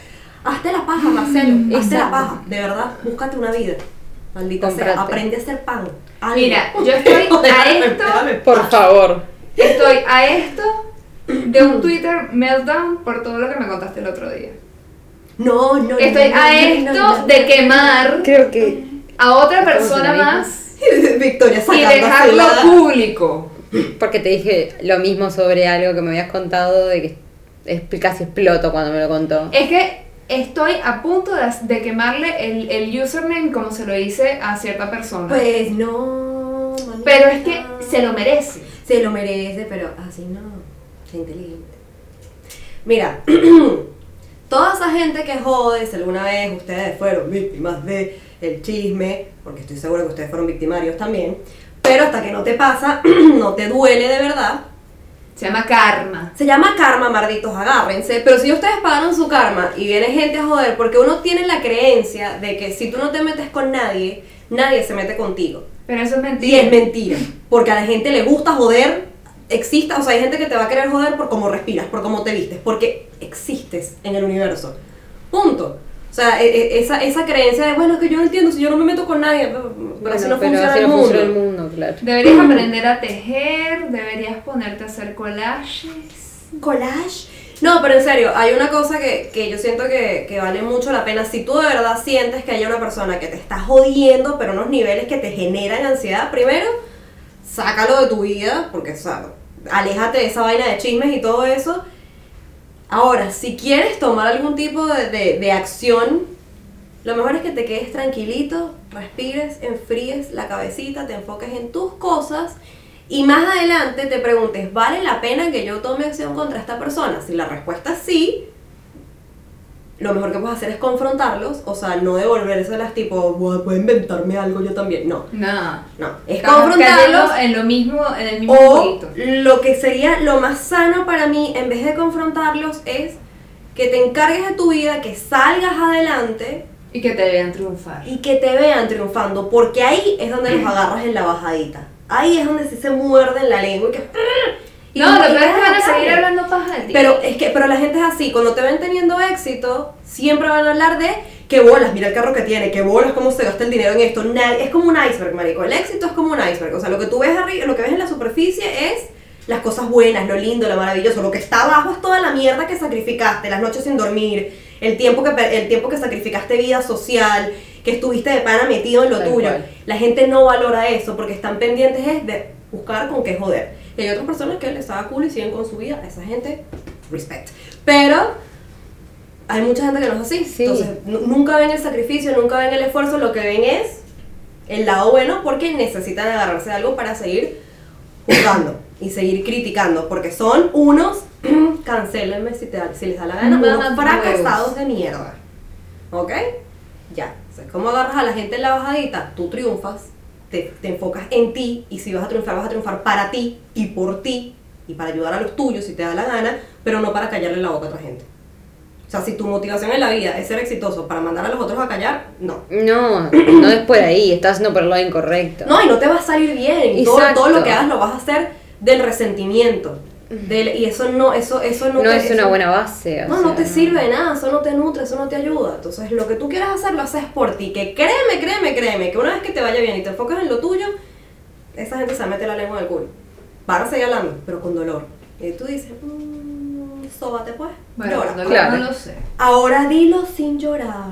hazte la paja, Marcelo, hazte la paja. De verdad, búscate una vida. Maldita Comprate. sea, aprende a hacer pan. Algo. Mira, yo estoy a esto- Por favor. Estoy a esto de un Twitter meltdown por todo lo que me contaste el otro día. No, no, no, Estoy no, a no, esto no, no, de quemar Creo que. a otra persona más Victoria y dejarlo público. Porque te dije lo mismo sobre algo que me habías contado de que es- casi exploto cuando me lo contó. Es que estoy a punto de, de quemarle el, el username como se lo hice a cierta persona. Pues no, manita. Pero es que se lo merece. Se lo merece, pero así no. Sé inteligente. Mira, toda esa gente que jode, si alguna vez ustedes fueron víctimas de el chisme, porque estoy segura que ustedes fueron victimarios también, pero hasta que no te pasa, no te duele de verdad, Se llama karma. se llama karma, malditos, agárrense. Pero si ustedes pagaron su karma y viene gente a joder, porque uno tiene la creencia de que si tú no te metes con nadie, nadie se mete contigo. Pero eso es Y mentira. es mentira. Porque a la gente le gusta joder, exista, o sea, hay gente que te va a querer joder por cómo respiras, por cómo te vistes, porque existes en el universo. Punto. O sea, e- e- esa, esa creencia de, bueno, que yo no entiendo, si yo no me meto con nadie, pero, pero así no pero funciona así el mundo. funciona el mundo, claro. Deberías aprender a tejer, deberías ponerte a hacer collages. collage. No, pero en serio, hay una cosa que, que yo siento que, que vale mucho la pena. Si tú de verdad sientes que hay una persona que te está jodiendo, pero unos niveles que te generan ansiedad, primero, sácalo de tu vida, porque, o sea, aléjate de esa vaina de chismes y todo eso. Ahora, si quieres tomar algún tipo de, de- de acción, lo mejor es que te quedes tranquilito, respires, enfríes la cabecita, te enfoques en tus cosas y más adelante te preguntes, ¿vale la pena que yo tome acción contra esta persona? Si la respuesta es sí, lo mejor que puedes hacer es confrontarlos, o sea, no devolvérselas tipo, "Buah, puedo inventarme algo yo también. No, No. no. Es confrontarlos en lo mismo, en el mismo o lo que sería lo más sano para mí, en vez de confrontarlos, es que te encargues de tu vida, que salgas adelante Y que te vean triunfar. y que te vean triunfando, porque ahí es donde los agarras en la bajadita. Ahí es donde sí se muerden la lengua y que... y no, lo peor es que van a seguir hablando paja de ti. Pero es que, pero la gente es así, cuando te ven teniendo éxito, siempre van a hablar de qué bolas, mira el carro que tiene, qué bolas, cómo se gasta el dinero en esto. Na- es como un iceberg, marico. El éxito es como un iceberg. O sea, lo que tú ves arriba, lo que ves en la superficie es las cosas buenas, lo lindo, lo maravilloso. Lo que está abajo es toda la mierda que sacrificaste, las noches sin dormir, el tiempo que el tiempo que sacrificaste vida social, que estuviste de pana metido en lo Tal tuyo. cual. La gente no valora eso porque están pendientes es de buscar con qué joder. Y hay otras personas que les da cool y siguen con su vida. Esa gente, respect. Pero hay mucha gente que no es así. Sí. Entonces, nu- nunca ven el sacrificio, nunca ven el esfuerzo. Lo que ven es el lado bueno porque necesitan agarrarse de algo para seguir juzgando y seguir criticando. Porque son unos, cancélenme si, te si les da la gana, unos fracasados de mierda. ¿Ok? Ya. O sea, ¿Cómo agarras a la gente en la bajadita? Tú triunfas, te, te enfocas en ti y si vas a triunfar, vas a triunfar para ti y por ti y para ayudar a los tuyos si te da la gana, pero no para callarle la boca a otra gente. O sea, si tu motivación en la vida es ser exitoso para mandar a los otros a callar, no. No, no es por ahí, estás haciendo por lado incorrecto. No, y no te va a salir bien. Todo, todo lo que hagas lo vas a hacer del resentimiento. Y eso no, eso, eso no, no te- es una eso- buena base. o No, no te sirve de nada, eso no te nutre, eso no te ayuda. Entonces, lo que tú quieras hacer, lo haces por ti. Que créeme, créeme, créeme, que una vez que te vaya bien y te enfocas en lo tuyo, esa gente se mete la lengua en el culo. Van a seguir hablando, pero con dolor. Y tú dices, mmm, sóbate pues, Bueno, llora. Claro. no lo sé. Ahora dilo sin llorar.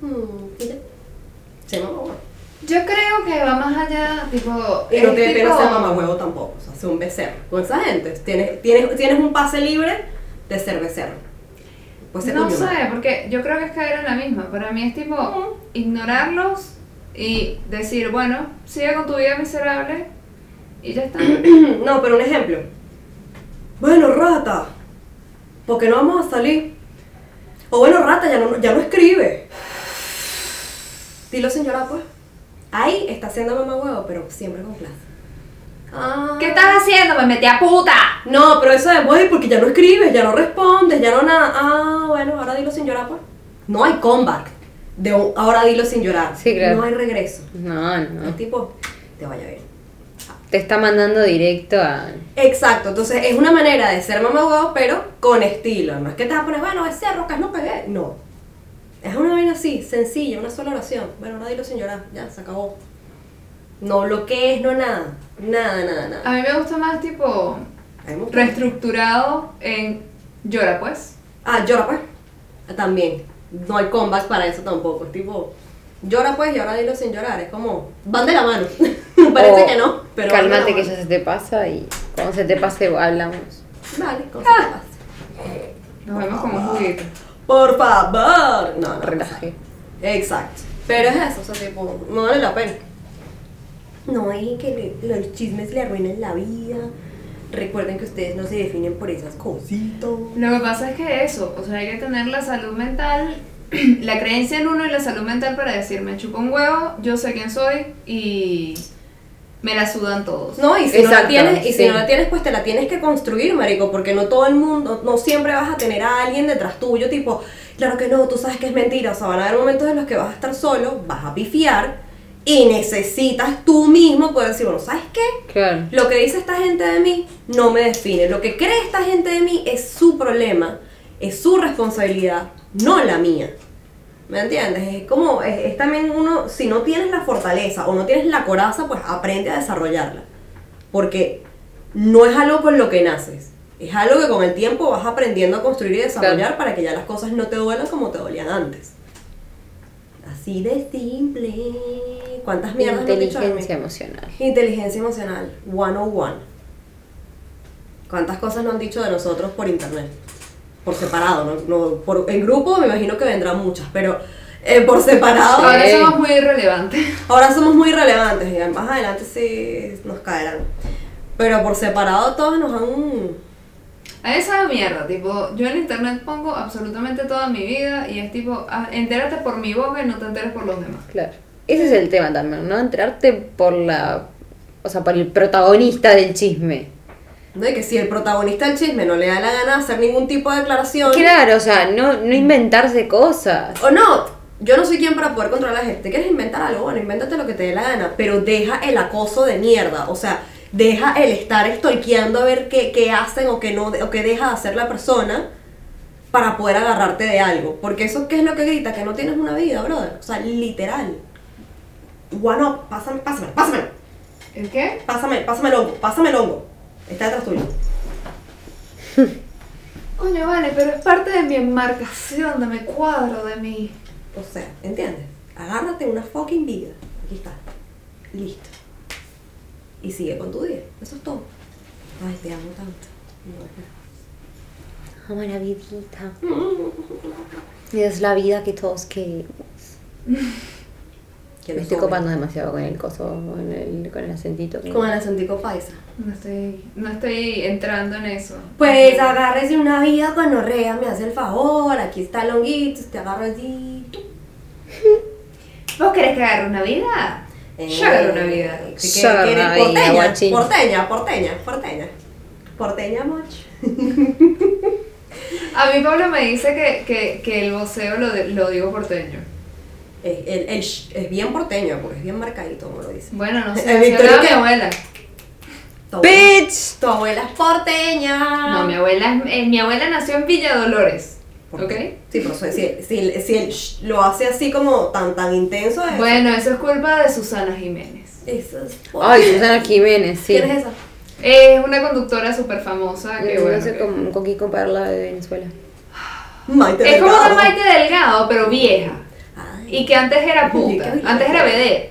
Hmm. Sí, huevo. Yo creo que va más allá, tipo. Y no pena tipo- ser mamagüevo tampoco, o sea, ser un becerro. Con esa gente, tienes, tienes, tienes un pase libre de ser becerro. Pues ser No sé, porque yo creo que es caer en la misma. Para mí es tipo ignorarlos y decir, bueno, sigue con tu vida miserable y ya está. No, pero un ejemplo. Bueno, rata, porque no vamos a salir? O bueno, rata, ya no, ya no escribe. Dilo llorar, pues. Ahí está haciendo mamá huevo, pero siempre con clase. Ah. ¿Qué estás haciendo? Me metí a puta. No, pero eso es, güey, porque ya no escribes, ya no respondes, ya no nada. Ah, bueno, ahora dilo sin llorar, pues. No hay comeback. De un, ahora dilo sin llorar. Sí, claro. No hay regreso. No, Es no. tipo, te vaya bien. Te está mandando directo a. Exacto, entonces es una manera de ser mamá pero con estilo. No es que te vas a poner, bueno, ese rocas no pegué. No. Es una vaina así, sencilla, una sola oración. Bueno, ahora dilo sin llorar, ya, se acabó. No bloquees, no nada. Nada, nada, nada. A mí me gusta más tipo reestructurado en llora pues. Ah, llora pues. También. No hay comeback para eso tampoco. Es tipo, llora pues y ahora dilo sin llorar. Es como, van de la mano. Parece o que no, pero. Cálmate que ya se te pasa y cuando se te pase hablamos. Vale, cosa Ah. que pasa. Nos vemos como un juguito. Por favor. No, no. Relaje. Exacto. Pero es eso, o sea, tipo, no vale la pena. No hay que le- los chismes le arruinen la vida. Recuerden que ustedes no se definen por esas cositas. Lo que pasa es que eso, o sea, hay que tener la salud mental, la creencia en uno y la salud mental para decir, me chupo un huevo, yo sé quién soy y me la sudan todos. No, y si no la tienes, y si sí. no la tienes, pues te la tienes que construir, marico, porque no todo el mundo, no siempre vas a tener a alguien detrás tuyo, tipo, claro que no, tú sabes que es mentira, o sea, van a haber momentos en los que vas a estar solo, vas a pifiar, y necesitas tú mismo poder decir, bueno, ¿sabes qué? Claro. Lo que dice esta gente de mí no me define. Lo que cree esta gente de mí es su problema, es su responsabilidad, no la mía. ¿Me entiendes? Es como, es, es también uno, si no tienes la fortaleza o no tienes la coraza, pues aprende a desarrollarla. Porque no es algo con lo que naces. Es algo que con el tiempo vas aprendiendo a construir y desarrollar Claro. para que ya las cosas no te duelan como te dolían antes. Así de simple. ¿Cuántas mierdas me han dicho de mí? Inteligencia emocional. Inteligencia emocional, 101. ¿Cuántas cosas nos han dicho de nosotros por internet? Por separado, ¿no? no por, en grupo me imagino que vendrán muchas, pero eh, por separado. Ahora Sí. somos muy irrelevantes. Ahora somos muy relevantes y más adelante sí nos caerán. Pero por separado todos nos han... A esa mierda, tipo, yo en internet pongo absolutamente toda mi vida y es tipo, ah, entérate por mi boca y no te enteres por los demás. Claro. Ese es el tema también, ¿no? Enterarte por la. O sea, por el protagonista del chisme. ¿No? De que si el protagonista del chisme no le da la gana hacer ningún tipo de declaración... Claro, o sea, no, no inventarse cosas. O no, yo no soy quien para poder controlar a la gente. ¿Te quieres inventar algo? Bueno, invéntate lo que te dé la gana, pero deja el acoso de mierda. O sea, deja el estar estoiqueando a ver qué, qué hacen o qué, no, o qué deja de hacer la persona para poder agarrarte de algo. Porque eso, ¿qué es lo que grita? Que no tienes una vida, brother. O sea, literal. Up, pásame, pásame, pásame, ¿El qué? pásame, pásame el hongo, pásame el hongo. Está detrás tuyo. Coño, vale, pero es parte de mi enmarcación, de mi cuadro, de mi... O sea, ¿entiendes? Agárrate una fucking vida. Aquí está. Listo. Y sigue con tu día. Eso es todo. Ay, te amo tanto. Amo la vidita. Es la vida que todos queremos. Que Me no estoy sobre. copando demasiado con el coso, con el, con el acentito. que- Con el acentico paisa. No estoy, no estoy entrando en eso. Pues agárrese una vida con orrea, me hace el favor. Aquí está el honguito, te agarro así. tú. ¿Vos querés que agarre una vida? Yo agarro una vida. Eh, ¿qué- Yo agarro una vida, porteña, guachín. porteña, porteña, porteña. Porteña much. A mí Pablo me dice que, que, que el voceo lo, de- lo digo porteño. El- el sh- es bien porteño, porque es bien marcadito, como lo dice. Bueno, no sé, así Victoria, hablaba mi ¿qué? abuela. Tu abuela, ¡Bitch! tu abuela es porteña. No, mi abuela, es- eh, mi abuela nació en Villa Dolores. ¿Por ¿Ok? qué? Sí, pero si, si, si el sh lo hace así como tan tan intenso es... Bueno, eso es culpa de Susana Jiménez. Eso es Ay, Susana Jiménez, sí. ¿Quién es esa? Es una conductora súper famosa que No bueno. sé que- con, con quién compararla de Venezuela. Maite Es como una. Maite Delgado, pero vieja. Y que antes era puta. Antes era vedette.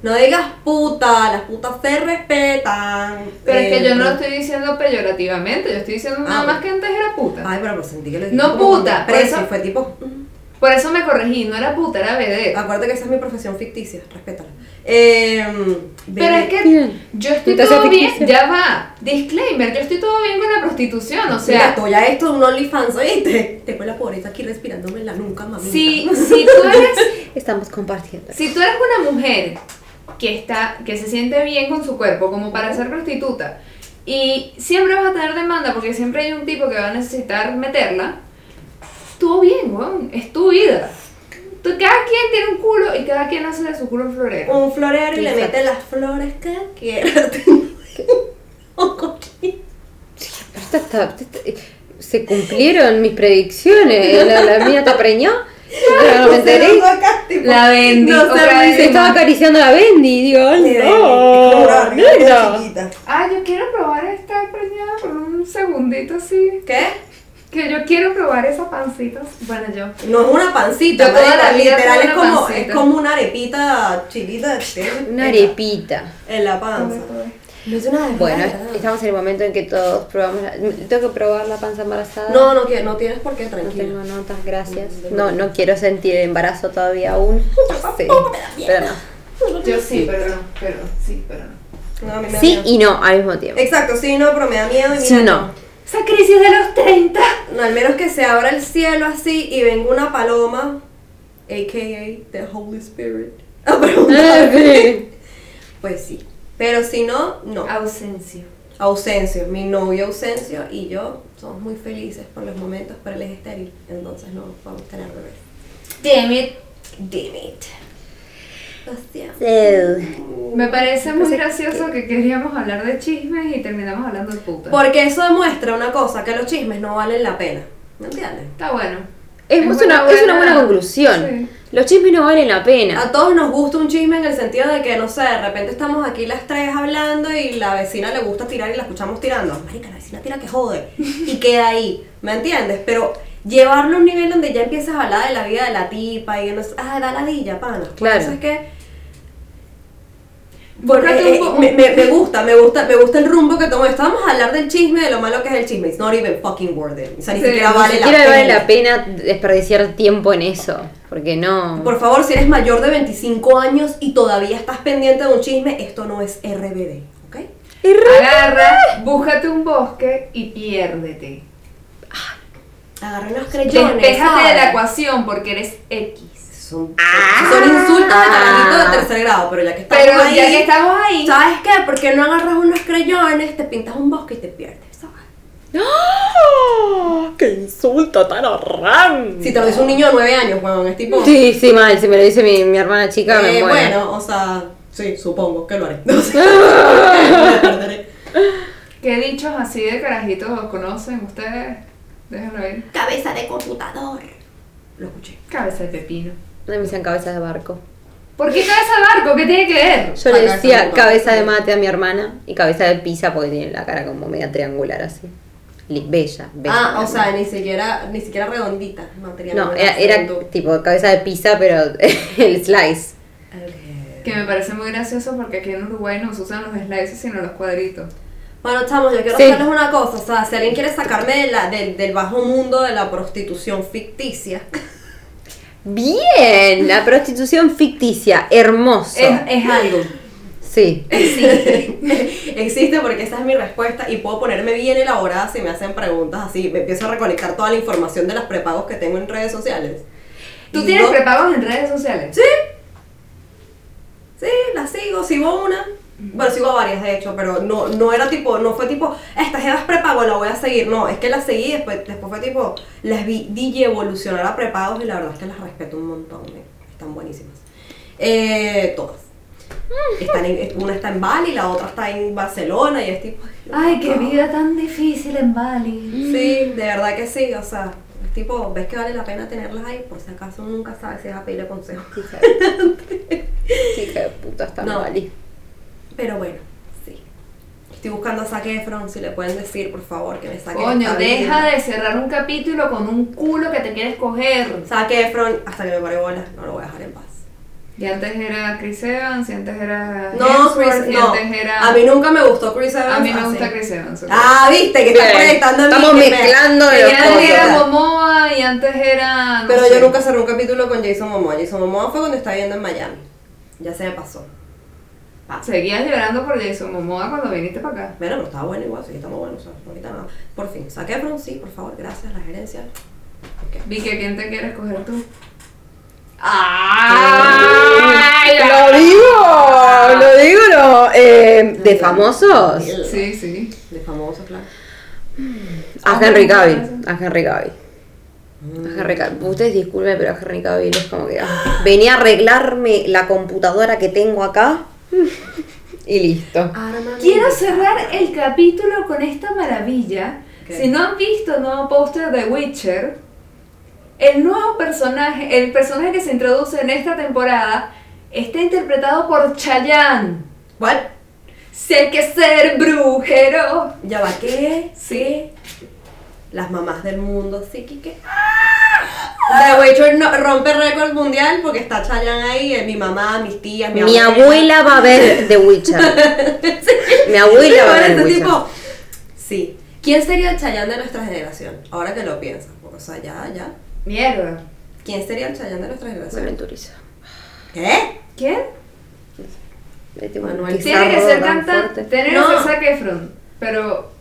No digas puta, las putas se respetan. Pero es que Eh, yo no lo estoy diciendo peyorativamente. Yo estoy diciendo Ah, nada más bueno. que antes era puta. Ay, pero pues sentí que lo No puta, desprecio, eso- Fue tipo... Por eso me corregí. No era puta, era vedette. Acuérdate que esa es mi profesión ficticia, respétala. Eh, Pero es que Bien. yo estoy todo bien, ficticia. ya va. Disclaimer, yo estoy todo bien con la prostitución, o Mira, sea, estoy a esto de un OnlyFans, ¿oíste? Tengo la pobreza aquí respirándome en la nuca, mamita. si, si tú eres Estamos compartiendo. Si tú eres una mujer que está, que se siente bien con su cuerpo, como para ser prostituta, y siempre vas a tener demanda porque siempre hay un tipo que va a necesitar meterla, estuvo bien, weón, es tu vida. Tú- cada quien tiene un culo y cada quien hace de su culo un florero. Un florero y le Exacto. mete las flores que quiera. Pero esta está- esta- se cumplieron mis predicciones. La, la mía te preñó. Pero no me enteré. La Bendy, No se estaba acariciando a la Bendy. Digo, no. Ah, yo quiero probar estar preñada por un segundito así. ¿Qué? Que yo quiero probar esa pancita. Bueno, yo. No es una pancita, marica, la vida literal es como, pancita. es como una arepita chiquita. Una arepita. En la panza. No es una Bueno, estamos en el momento en que todos probamos. La, tengo que probar la panza embarazada. No, no, quiero- no tienes por qué, No tranquila. tengo notas, gracias. No, no quiero sentir el embarazo todavía aún. Sí, pero no. Yo sí, pero no. Pero sí, pero no. No, a mí me da Sí miedo. y no al mismo tiempo. Exacto, sí, no, pero me da miedo y Sí, mira, no. Esa crisis de los 30. No, al menos que se abra el cielo así y venga una paloma, a.k.a. the Holy Spirit, a Ah, preguntarme. sí. Pues sí. Pero si no, no. Ausencia. Ausencio, mi novio Ausencio y yo somos muy felices por los momentos, pero él es estéril, entonces no podemos tener bebés. Damn it. Damn it. Me parece muy gracioso que queríamos hablar de chismes y terminamos hablando de putas. Porque eso demuestra una cosa, que los chismes no valen la pena. ¿Me entiendes? Está bueno. Es, Es es una una, es una buena- buena conclusión. sí. Los chismes no valen la pena. A todos nos gusta un chisme en el sentido de que, no sé, de repente estamos aquí las tres hablando y la vecina le gusta tirar y la escuchamos tirando. Marica, la vecina tira que jode. Y queda ahí, ¿me entiendes? Pero llevarlo a un nivel donde ya empiezas a hablar de la vida de la tipa y no sé, ah, da ladilla, pana. Por Claro. eso es que... Bueno, eh, un eh, me, me- me gusta, me gusta, me gusta el rumbo que tomó. Estábamos a hablar del chisme, de lo malo que es el chisme. It's not even fucking worth it. O sea, ni Sí, siquiera vale Ni la siquiera pena. vale la pena desperdiciar tiempo en eso. Porque no. Por favor, si eres mayor de 25 años y todavía estás pendiente de un chisme, esto no es RBD, ¿ok? Agarra, búscate un bosque y piérdete. Agarra unos creyones. Despéjate de la ecuación porque eres X. Son, son insultos de carajito de tercer grado, pero ya que estamos Pero ahí, ya que estamos ahí, ¿sabes qué? ¿Por qué no agarras unos creyones, te pintas un bosque y te pierdes? ¿sabes? ¡Ah! ¡Qué insulto tan horrendo! Si te lo dice un niño de 9 años, weón, es tipo... Sí, sí, mal. Si me lo dice mi, mi hermana chica, me eh, muero. bueno, o sea, sí, supongo que lo haré. No sé. ¿qué dichos así de carajitos conocen ustedes? Déjenlo ver. Cabeza de computador. Lo escuché. Cabeza de pepino. Me dicen cabeza de barco. ¿Por qué cabeza de barco? ¿Qué tiene que ver? Yo le decía cabeza de mate a mi hermana y cabeza de pizza porque tiene la cara como media triangular así. Bella, bella. Ah, o sea, ni siquiera, ni siquiera redondita. Material No, era, era tipo cabeza de pizza, pero el slice. Que me parece muy gracioso porque aquí en Uruguay no se usan los slices sino los cuadritos. Bueno, chamos, yo quiero Sí. hacerles una cosa. O sea, si alguien quiere sacarme de la, del bajo mundo de la prostitución ficticia, Bien, la prostitución ficticia, hermoso. Es, es algo. Sí. existe porque esa es mi respuesta y puedo ponerme bien elaborada si me hacen preguntas así. Me empiezo a recolectar toda la información de las prepagos que tengo en redes sociales. ¿Tú Y tienes prepagos en redes sociales? Sí. Sí, la sigo, sigo una. Bueno, sigo varias de hecho, pero no, no era tipo, no fue tipo, esta jeva es prepago, la voy a seguir. No, es que la seguí, después, después fue tipo, las vi DJ evolucionar a prepagos y la verdad es que las respeto un montón, eh, están buenísimas. Eh, todas. Están en- una está en Bali, la otra está en Barcelona y es tipo... Ay, qué vida tan difícil en Bali. Sí, de verdad que sí, o sea, es tipo, ves que vale la pena tenerlas ahí, por si acaso nunca sabe si vas a pedirle consejo. Hija de, puta, está No. mal. Pero bueno, sí. Estoy buscando a Zac Efron, si le pueden decir, por favor, que me saque Coño, deja vida. de cerrar un capítulo con un culo que te quieres coger. Zac Efron, hasta que me pare bola, no lo voy a dejar en paz. Y antes era Chris Evans, y antes era No, Chris- y no. antes era... A mí nunca me gustó Chris Evans. A mí me así. gusta Chris Evans. Ah, viste, que estás mí, Estamos me- mezclando Y los antes era. Momoa, y antes era... no Pero sé. yo nunca cerré un capítulo con Jason Momoa. Jason Momoa fue cuando estaba viviendo en Miami. Ya se me pasó. Ah, Seguías llorando por Jason Momoa cuando viniste para acá. Bueno, pero estaba bueno igual, sí, estamos buenos, o sea, no quita nada. Por fin, Zac Efron, sí, por favor, gracias, la gerencia. Ok. Vicky, ¿a quién te quieres coger tú? ¡Ay! Lo digo, lo digo, no. Eh, ¿De famosos? Sí, sí. De famoso, claro. A Henry Cavill. A Henry Cavill. A Henry Cavill. Ustedes disculpen, pero a Henry Cavill es como que. ah, venía a arreglarme la computadora que tengo acá. Y listo. Quiero cerrar el capítulo con esta maravilla. Si no han visto el nuevo póster de Witcher, el nuevo personaje, el personaje que se introduce en esta temporada, está interpretado por Chayanne. ¿What? Si hay que ser brujero. ¿Ya va qué? Sí. Las mamás del mundo, sí, Kike. The Witcher no, rompe récord mundial porque está Chayanne ahí, eh, mi mamá, mis tías, mi, Mi abuela va a ver The Witcher. Mi abuela va a ver The Witcher. tipo, sí. ¿Quién sería el Chayanne de nuestra generación? Ahora que lo piensas, o sea, ya, ya. Mierda. ¿Quién sería el Chayanne de nuestra generación? Manuel Turizo. ¿Qué? ¿Quién? Este Manuel. Tiene que ser tan cantante. que No. ser Zac Efron. Pero.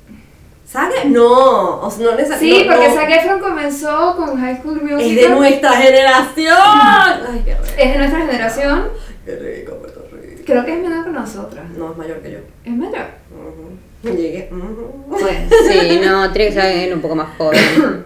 ¿Sabe? No, o sea, no necesariamente. Sí, porque Zac Efron comenzó con High School Musical. Es de nuestra generación. Ay, qué rico. Es de nuestra generación. Qué rico, Puerto Rico. Creo que es menor que nosotras. No, es mayor que yo. Es mayor. Ujú. Llegué. ujú. Bueno. Sí, no, tiene que ser un poco más joven.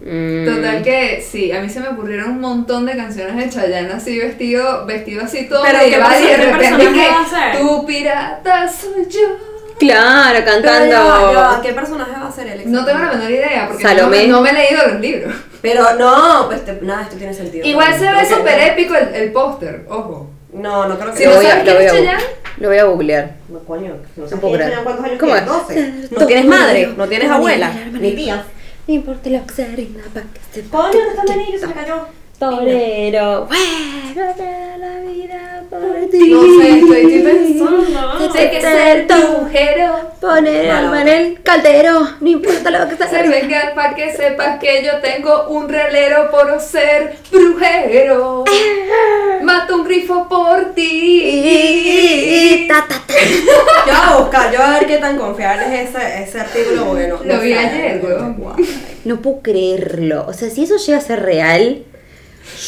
Mm. Total que sí, a mí se me ocurrieron un montón de canciones de Chayanne así vestido, vestido así todo Pero ¿qué medieval, y de repente que, va a ser? Tu pirata soy yo. Claro, Pero cantando. ya ya ¿Qué personaje va a ser él? No tengo la menor idea porque no, Salomé. no me he leído los libros. Pero no, pues te- nada, esto tiene sentido. Igual se ve súper épico el, el póster, ojo. No, no creo que Si Lo no voy a- sabes lo voy a bu- Chayanne, Lo voy a googlear. No, coño, no sé No puedo creer. ¿Cuántos años ¿Cómo tienes? es? 12. No tienes madre, no tienes abuela, ni tía. No importa lo que se rinda para que se Coño, no está el anillo, se me cayó. Torero, bueno, te da la vida por ti. No sé, estoy, estoy pensando. sé que ser brujero. Poner alma en el caldero, no importa lo que rinda. vengan para que sepas que yo tengo un relero por ser brujero. mato un grifo por ti. Yo voy a buscar, yo voy a ver qué tan confiable es ese, ese artículo porque no. Lo no vi ayer, no weón. No puedo creerlo. O sea, si eso llega a ser real,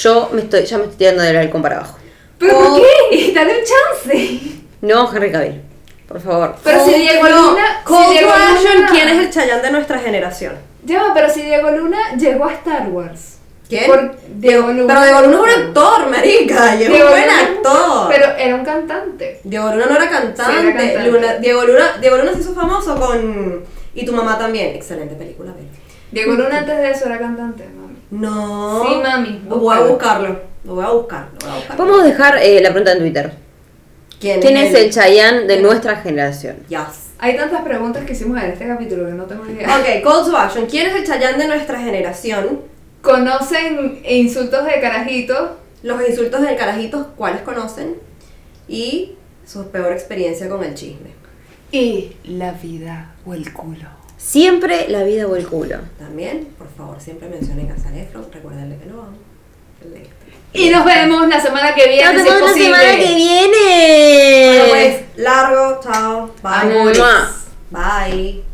yo me estoy, ya me estoy tirando del balcón para abajo. ¿Pero Oh. por qué? Dale un chance. No, Henry Cavill. Por favor. Pero si Diego no, Luna. Si Diego Luna- ¿quién es el Chayán de nuestra generación? Ya pero si Diego Luna llegó a Star Wars. ¿Quién? Por Diego Luna. Pero Diego Luna es un actor, marica, y es un Diego buen Luna- actor. Pero era un cantante. Diego Luna no era cantante. Sí, era cantante. Luna- Diego, Luna, Diego Luna se hizo famoso con. Y tu mamá también. Excelente película, pero. Diego Luna antes de eso era cantante, mami. No. Sí, mami, Lo voy a buscarlo. Lo voy a buscar. Lo voy a buscar. Vamos a dejar eh, la pregunta en Twitter. ¿Quién, ¿Quién es el Chayanne de nuestra generación? Yes. Hay tantas preguntas que hicimos en este capítulo que no tengo ni idea. Ok, call to action. ¿Quién es el Chayán de nuestra generación? ¿Conocen insultos de carajito? Los insultos del carajito, ¿cuáles conocen? Y su peor experiencia con el chisme. Y la vida o el culo. Siempre la vida o el culo. También, por favor, siempre mencionen a Salefro. Recuerden que lo amo. Y nos vemos la semana que viene. Nos si es vemos la semana que viene. Bueno, pues, largo, chao, bye. Bye.